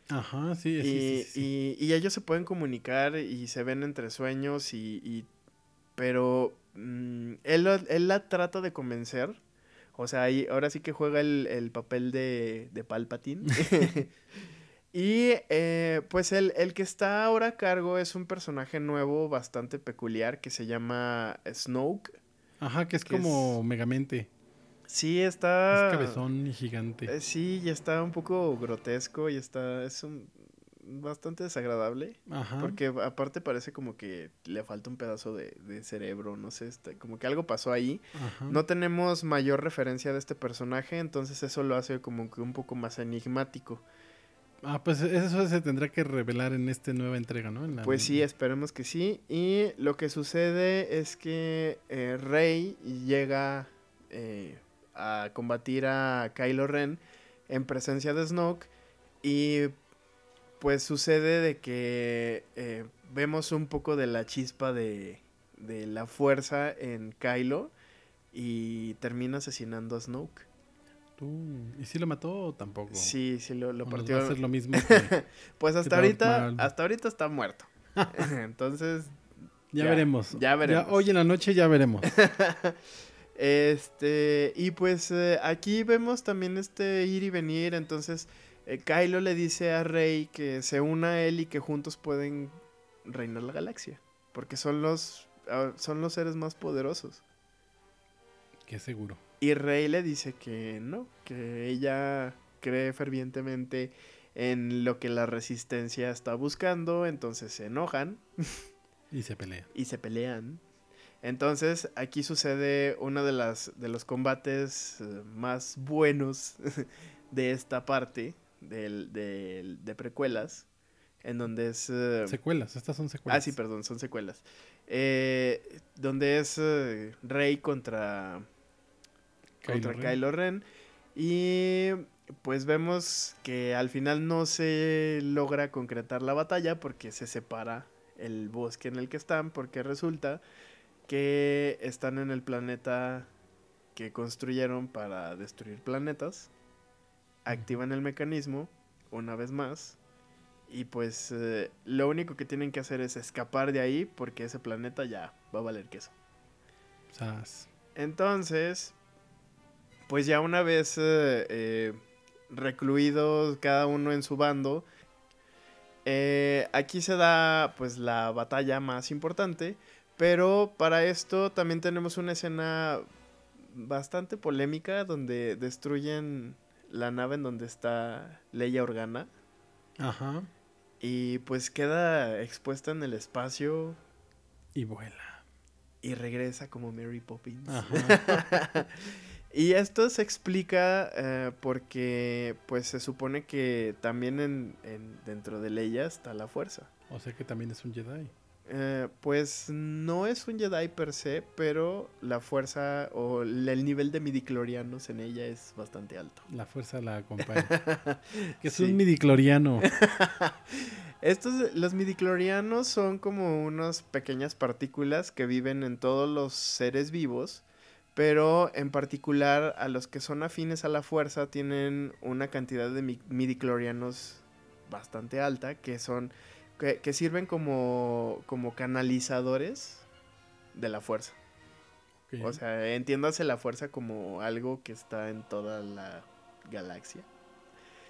[SPEAKER 2] Ajá, sí,
[SPEAKER 1] Y,
[SPEAKER 2] sí, sí, sí.
[SPEAKER 1] y- y ellos se pueden comunicar y se ven entre sueños y... y- pero mm, él, él la trata de convencer. O sea, ahí, ahora sí que juega el, el papel de, de Palpatine. y eh, pues el, el que está ahora a cargo es un personaje nuevo bastante peculiar que se llama Snoke.
[SPEAKER 2] Ajá, que es
[SPEAKER 1] que es-
[SPEAKER 2] como Megamente.
[SPEAKER 1] Sí, está...
[SPEAKER 2] Es cabezón y gigante.
[SPEAKER 1] Eh, sí, y está un poco grotesco y está... Es un, bastante desagradable.
[SPEAKER 2] Ajá.
[SPEAKER 1] Porque aparte parece como que le falta un pedazo de, de cerebro, no sé, está- como que algo pasó ahí.
[SPEAKER 2] Ajá.
[SPEAKER 1] No tenemos mayor referencia de este personaje, entonces eso lo hace como que un poco más enigmático.
[SPEAKER 2] Ah, pues eso se tendrá que revelar en esta nueva entrega, ¿no? En la-
[SPEAKER 1] Pues sí, esperemos que sí. Y lo que sucede es que eh, Rey llega eh, a combatir a Kylo Ren en presencia de Snoke y pues sucede de que eh, vemos un poco de la chispa de, de la fuerza en Kylo y termina asesinando a Snoke.
[SPEAKER 2] ¿Y si lo mató o tampoco?
[SPEAKER 1] Sí, sí, lo, lo
[SPEAKER 2] ¿O nos va
[SPEAKER 1] partió.
[SPEAKER 2] a hacer lo mismo que-
[SPEAKER 1] Pues hasta ahorita, hasta ahorita está muerto. Entonces,
[SPEAKER 2] Ya,
[SPEAKER 1] Ya,
[SPEAKER 2] veremos.
[SPEAKER 1] ya veremos.
[SPEAKER 2] hoy en la noche ya veremos.
[SPEAKER 1] Este, y pues eh, aquí vemos también este ir y venir, entonces eh, Kylo le dice a Rey que se una a él y que juntos pueden reinar la galaxia, porque son los, ah, son los seres más poderosos.
[SPEAKER 2] Qué seguro.
[SPEAKER 1] Y Rey le dice que no, que ella cree fervientemente en lo que la resistencia está buscando, entonces se enojan
[SPEAKER 2] Y se pelea.
[SPEAKER 1] y se pelean. Entonces, aquí sucede uno de, las, de los combates eh, más buenos de esta parte del, del- de precuelas, en donde es... eh,
[SPEAKER 2] Secuelas, estas son secuelas.
[SPEAKER 1] ah, sí, perdón, son secuelas. Eh, donde es eh, Rey contra,
[SPEAKER 2] Kylo
[SPEAKER 1] contra
[SPEAKER 2] Ren.
[SPEAKER 1] Kylo Ren. Y pues vemos que al final no se logra concretar la batalla porque se separa el bosque en el que están, porque resulta que están en el planeta que construyeron para destruir planetas. Activan el mecanismo una vez más. Y pues eh, lo único que tienen que hacer es escapar de ahí porque ese planeta ya va a valer queso.
[SPEAKER 2] Sas.
[SPEAKER 1] Entonces, pues ya una vez eh, eh, recluidos cada uno en su bando, aquí se da pues la batalla más importante, pero para esto también tenemos una escena bastante polémica donde destruyen la nave en donde está Leia Organa
[SPEAKER 2] Ajá.
[SPEAKER 1] y pues queda expuesta en el espacio
[SPEAKER 2] Y vuela.
[SPEAKER 1] y regresa como Mary Poppins.
[SPEAKER 2] Ajá.
[SPEAKER 1] y esto se explica eh, porque pues se supone que también en, en- dentro de Leia está la fuerza.
[SPEAKER 2] O sea que también es un Jedi.
[SPEAKER 1] Eh, pues no es un Jedi per se, pero la fuerza o el nivel de midiclorianos en ella es bastante alto.
[SPEAKER 2] La fuerza la acompaña. que es
[SPEAKER 1] Sí.
[SPEAKER 2] un midicloriano.
[SPEAKER 1] Estos, los midiclorianos son como unas pequeñas partículas que viven en todos los seres vivos, pero en particular a los que son afines a la fuerza tienen una cantidad de midiclorianos bastante alta, que son, que, sirven como, como canalizadores de la fuerza. O sea, entiéndase la fuerza como algo que está en toda la galaxia.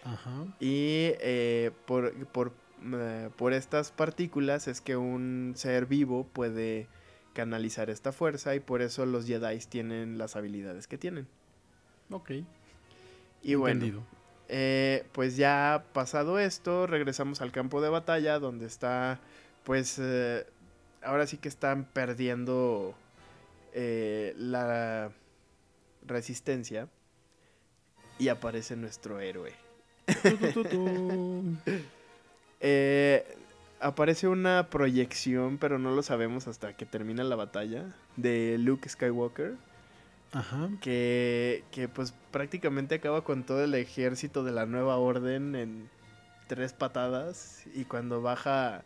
[SPEAKER 1] Ajá. Y eh, por, por eh, por estas partículas es que un ser vivo puede canalizar esta fuerza y por eso los Jedi tienen las habilidades que tienen.
[SPEAKER 2] Ok.
[SPEAKER 1] Y bueno, eh, pues ya pasado esto, regresamos al campo de batalla donde está, pues, eh, ahora sí que están perdiendo la resistencia y aparece nuestro héroe. Eh, aparece una proyección, pero no lo sabemos hasta que termina la batalla, de Luke Skywalker. Ajá. Que, que pues prácticamente acaba con todo el ejército de la nueva orden en tres patadas. Y cuando baja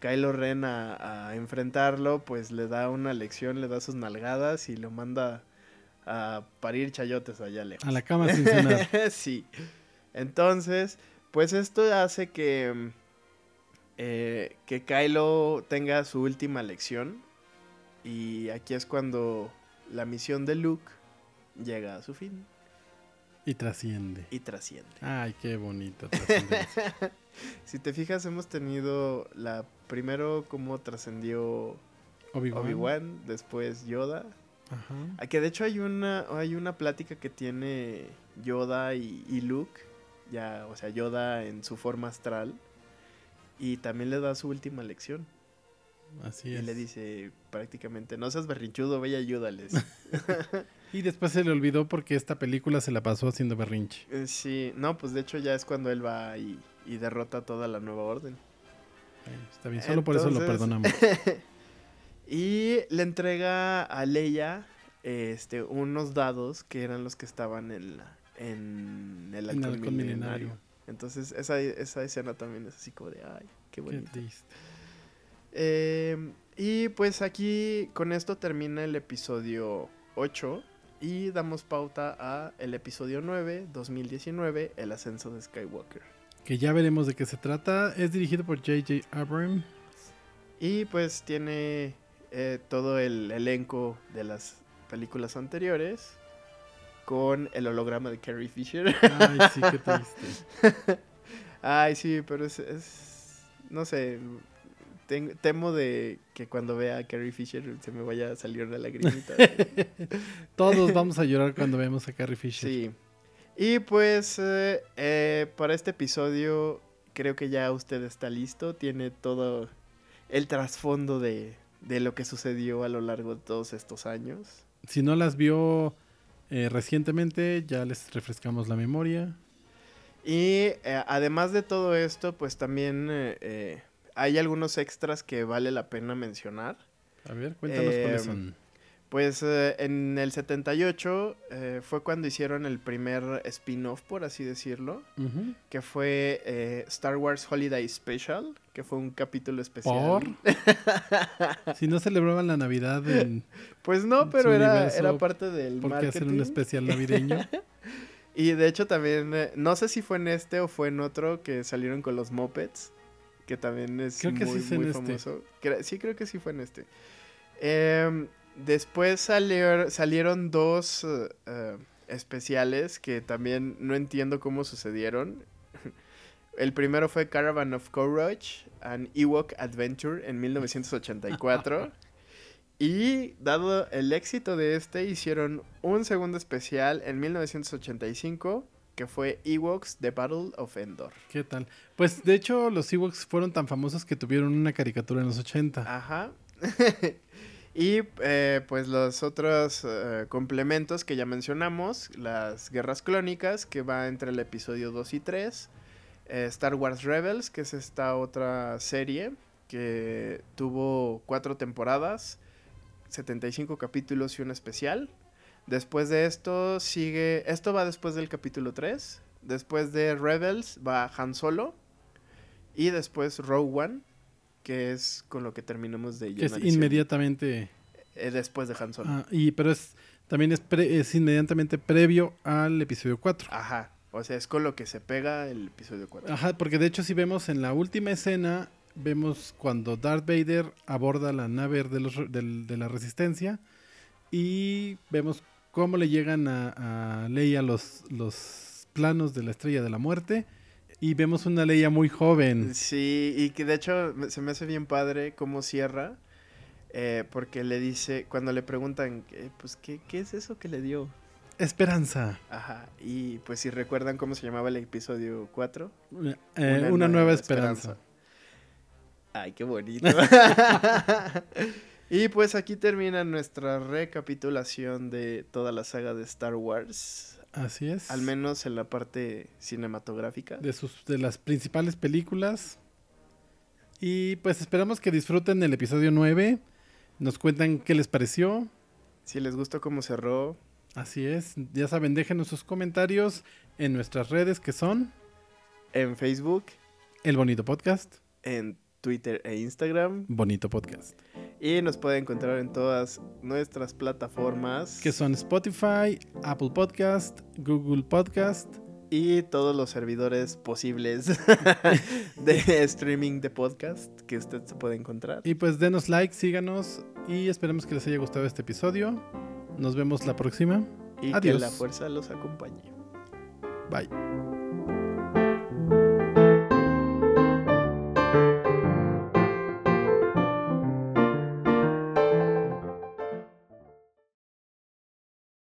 [SPEAKER 1] Kylo Ren a, a enfrentarlo, pues le da una lección, le da sus nalgadas y lo manda a parir chayotes allá lejos.
[SPEAKER 2] A la cama sin cenar.
[SPEAKER 1] sí. Entonces, pues esto hace que eh, que Kylo tenga su última lección. Y aquí es cuando la misión de Luke llega a su fin.
[SPEAKER 2] Y trasciende.
[SPEAKER 1] Y trasciende.
[SPEAKER 2] Ay, qué bonito.
[SPEAKER 1] si te fijas, hemos tenido la primero como trascendió Obi-Wan, después Yoda. Ajá. Ah, que de hecho hay una, hay una plática que tiene Yoda y, y Luke. Ya, o sea, Yoda en su forma astral y también le da su última lección.
[SPEAKER 2] Así es.
[SPEAKER 1] Y le dice prácticamente, no seas berrinchudo, ve y ayúdales.
[SPEAKER 2] y después se le olvidó porque esta película se la pasó haciendo berrinche.
[SPEAKER 1] Eh, sí, no, pues de hecho ya es cuando él va y, derrota toda la nueva orden.
[SPEAKER 2] está bien, solo por eso lo perdonamos.
[SPEAKER 1] y le entrega a Leia este, unos dados que eran los que estaban en, en el halcón milenario. Entonces, esa, esa escena también es así como de, ay, qué bonito. Em, y pues aquí con esto termina el episodio 8 y damos pauta a el episodio 9, 2019, El ascenso de Skywalker.
[SPEAKER 2] Que ya veremos de qué se trata. Es dirigido por J.J. Abrams.
[SPEAKER 1] Y pues tiene eh, todo el elenco de las películas anteriores con el holograma de Carrie Fisher.
[SPEAKER 2] Ay, sí, qué triste.
[SPEAKER 1] Ay, sí, pero es, no sé, temo de que cuando vea a Carrie Fisher se me vaya a salir una lagrimita.
[SPEAKER 2] Todos vamos a llorar cuando veamos a Carrie Fisher.
[SPEAKER 1] Sí. Y pues eh, eh, para este episodio creo que ya usted está listo, tiene todo el trasfondo de, de lo que sucedió a lo largo de todos estos años.
[SPEAKER 2] Si no las vio eh, recientemente ya les refrescamos la memoria.
[SPEAKER 1] Y además de todo esto, pues también hay algunos extras que vale la pena mencionar.
[SPEAKER 2] A ver, cuéntanos cuáles son.
[SPEAKER 1] Pues en el 78 fue cuando hicieron el primer spin-off, por así decirlo, que fue Star Wars Holiday Special, que fue un capítulo especial.
[SPEAKER 2] si no celebraban la Navidad en
[SPEAKER 1] Pues no, pero era, era parte del
[SPEAKER 2] ¿Por qué hacer un especial navideño?
[SPEAKER 1] y de hecho también, eh, no sé si fue en este o fue en otro que salieron con los Muppets, que también es muy, muy este. famoso. sí, creo que sí fue en este. Em, después salieron dos eh, especiales que también no entiendo cómo sucedieron. El primero fue Caravan of Courage and Ewok Adventure en 1984. y dado el éxito de este, hicieron un segundo especial en 1985 que fue Ewoks The Battle of Endor.
[SPEAKER 2] ¿Qué tal? Pues de hecho los Ewoks fueron tan famosos que tuvieron una caricatura en los 80.
[SPEAKER 1] Ajá. y eh, pues los otros eh, complementos que ya mencionamos, las guerras clónicas, que va entre el episodio 2 y 3, eh, Star Wars Rebels, que es esta otra serie que tuvo cuatro temporadas, 75 capítulos y un especial. Después de esto sigue, esto va después del capítulo 3. Después de Rebels va Han Solo. Y después Rogue One, que es con lo que terminamos de
[SPEAKER 2] Que es inmediatamente.
[SPEAKER 1] eh, después de Han Solo.
[SPEAKER 2] ah, y, pero es también es, pre- es inmediatamente previo al episodio 4.
[SPEAKER 1] Ajá. O sea, es con lo que se pega el episodio 4.
[SPEAKER 2] Ajá, porque de hecho si vemos en la última escena, vemos cuando Darth Vader aborda la nave de, los, de la resistencia y vemos cómo le llegan a, a Leia los, los planos de la estrella de la muerte y vemos una Leia muy joven.
[SPEAKER 1] Sí, y que de hecho se me hace bien padre cómo cierra. eh, porque le dice, cuando le preguntan, eh, pues, ¿qué, ¿qué es eso que le dio?
[SPEAKER 2] Esperanza.
[SPEAKER 1] Ajá. Y pues si recuerdan cómo se llamaba el episodio 4.
[SPEAKER 2] Eh, una, nueva esperanza.
[SPEAKER 1] Ay, qué bonito. y pues aquí termina nuestra recapitulación de toda la saga de Star Wars.
[SPEAKER 2] Así es.
[SPEAKER 1] Al menos en la parte cinematográfica.
[SPEAKER 2] de, sus, de las principales películas. Y pues esperamos que disfruten el episodio 9. Nos cuentan qué les pareció.
[SPEAKER 1] Si les gustó cómo cerró,
[SPEAKER 2] Así es. Ya saben, déjenos sus comentarios en nuestras redes que son
[SPEAKER 1] en Facebook,
[SPEAKER 2] El Bonito Podcast.
[SPEAKER 1] en Twitter e Instagram.
[SPEAKER 2] Bonito Podcast.
[SPEAKER 1] Y nos puede encontrar en todas nuestras plataformas.
[SPEAKER 2] Que son Spotify, Apple Podcast, Google Podcast.
[SPEAKER 1] Y todos los servidores posibles de streaming de podcast que usted se puede encontrar.
[SPEAKER 2] Y pues denos like, síganos y esperemos que les haya gustado este episodio. Nos vemos la próxima.
[SPEAKER 1] Y que
[SPEAKER 2] Adiós.
[SPEAKER 1] la fuerza los acompañe.
[SPEAKER 2] Bye.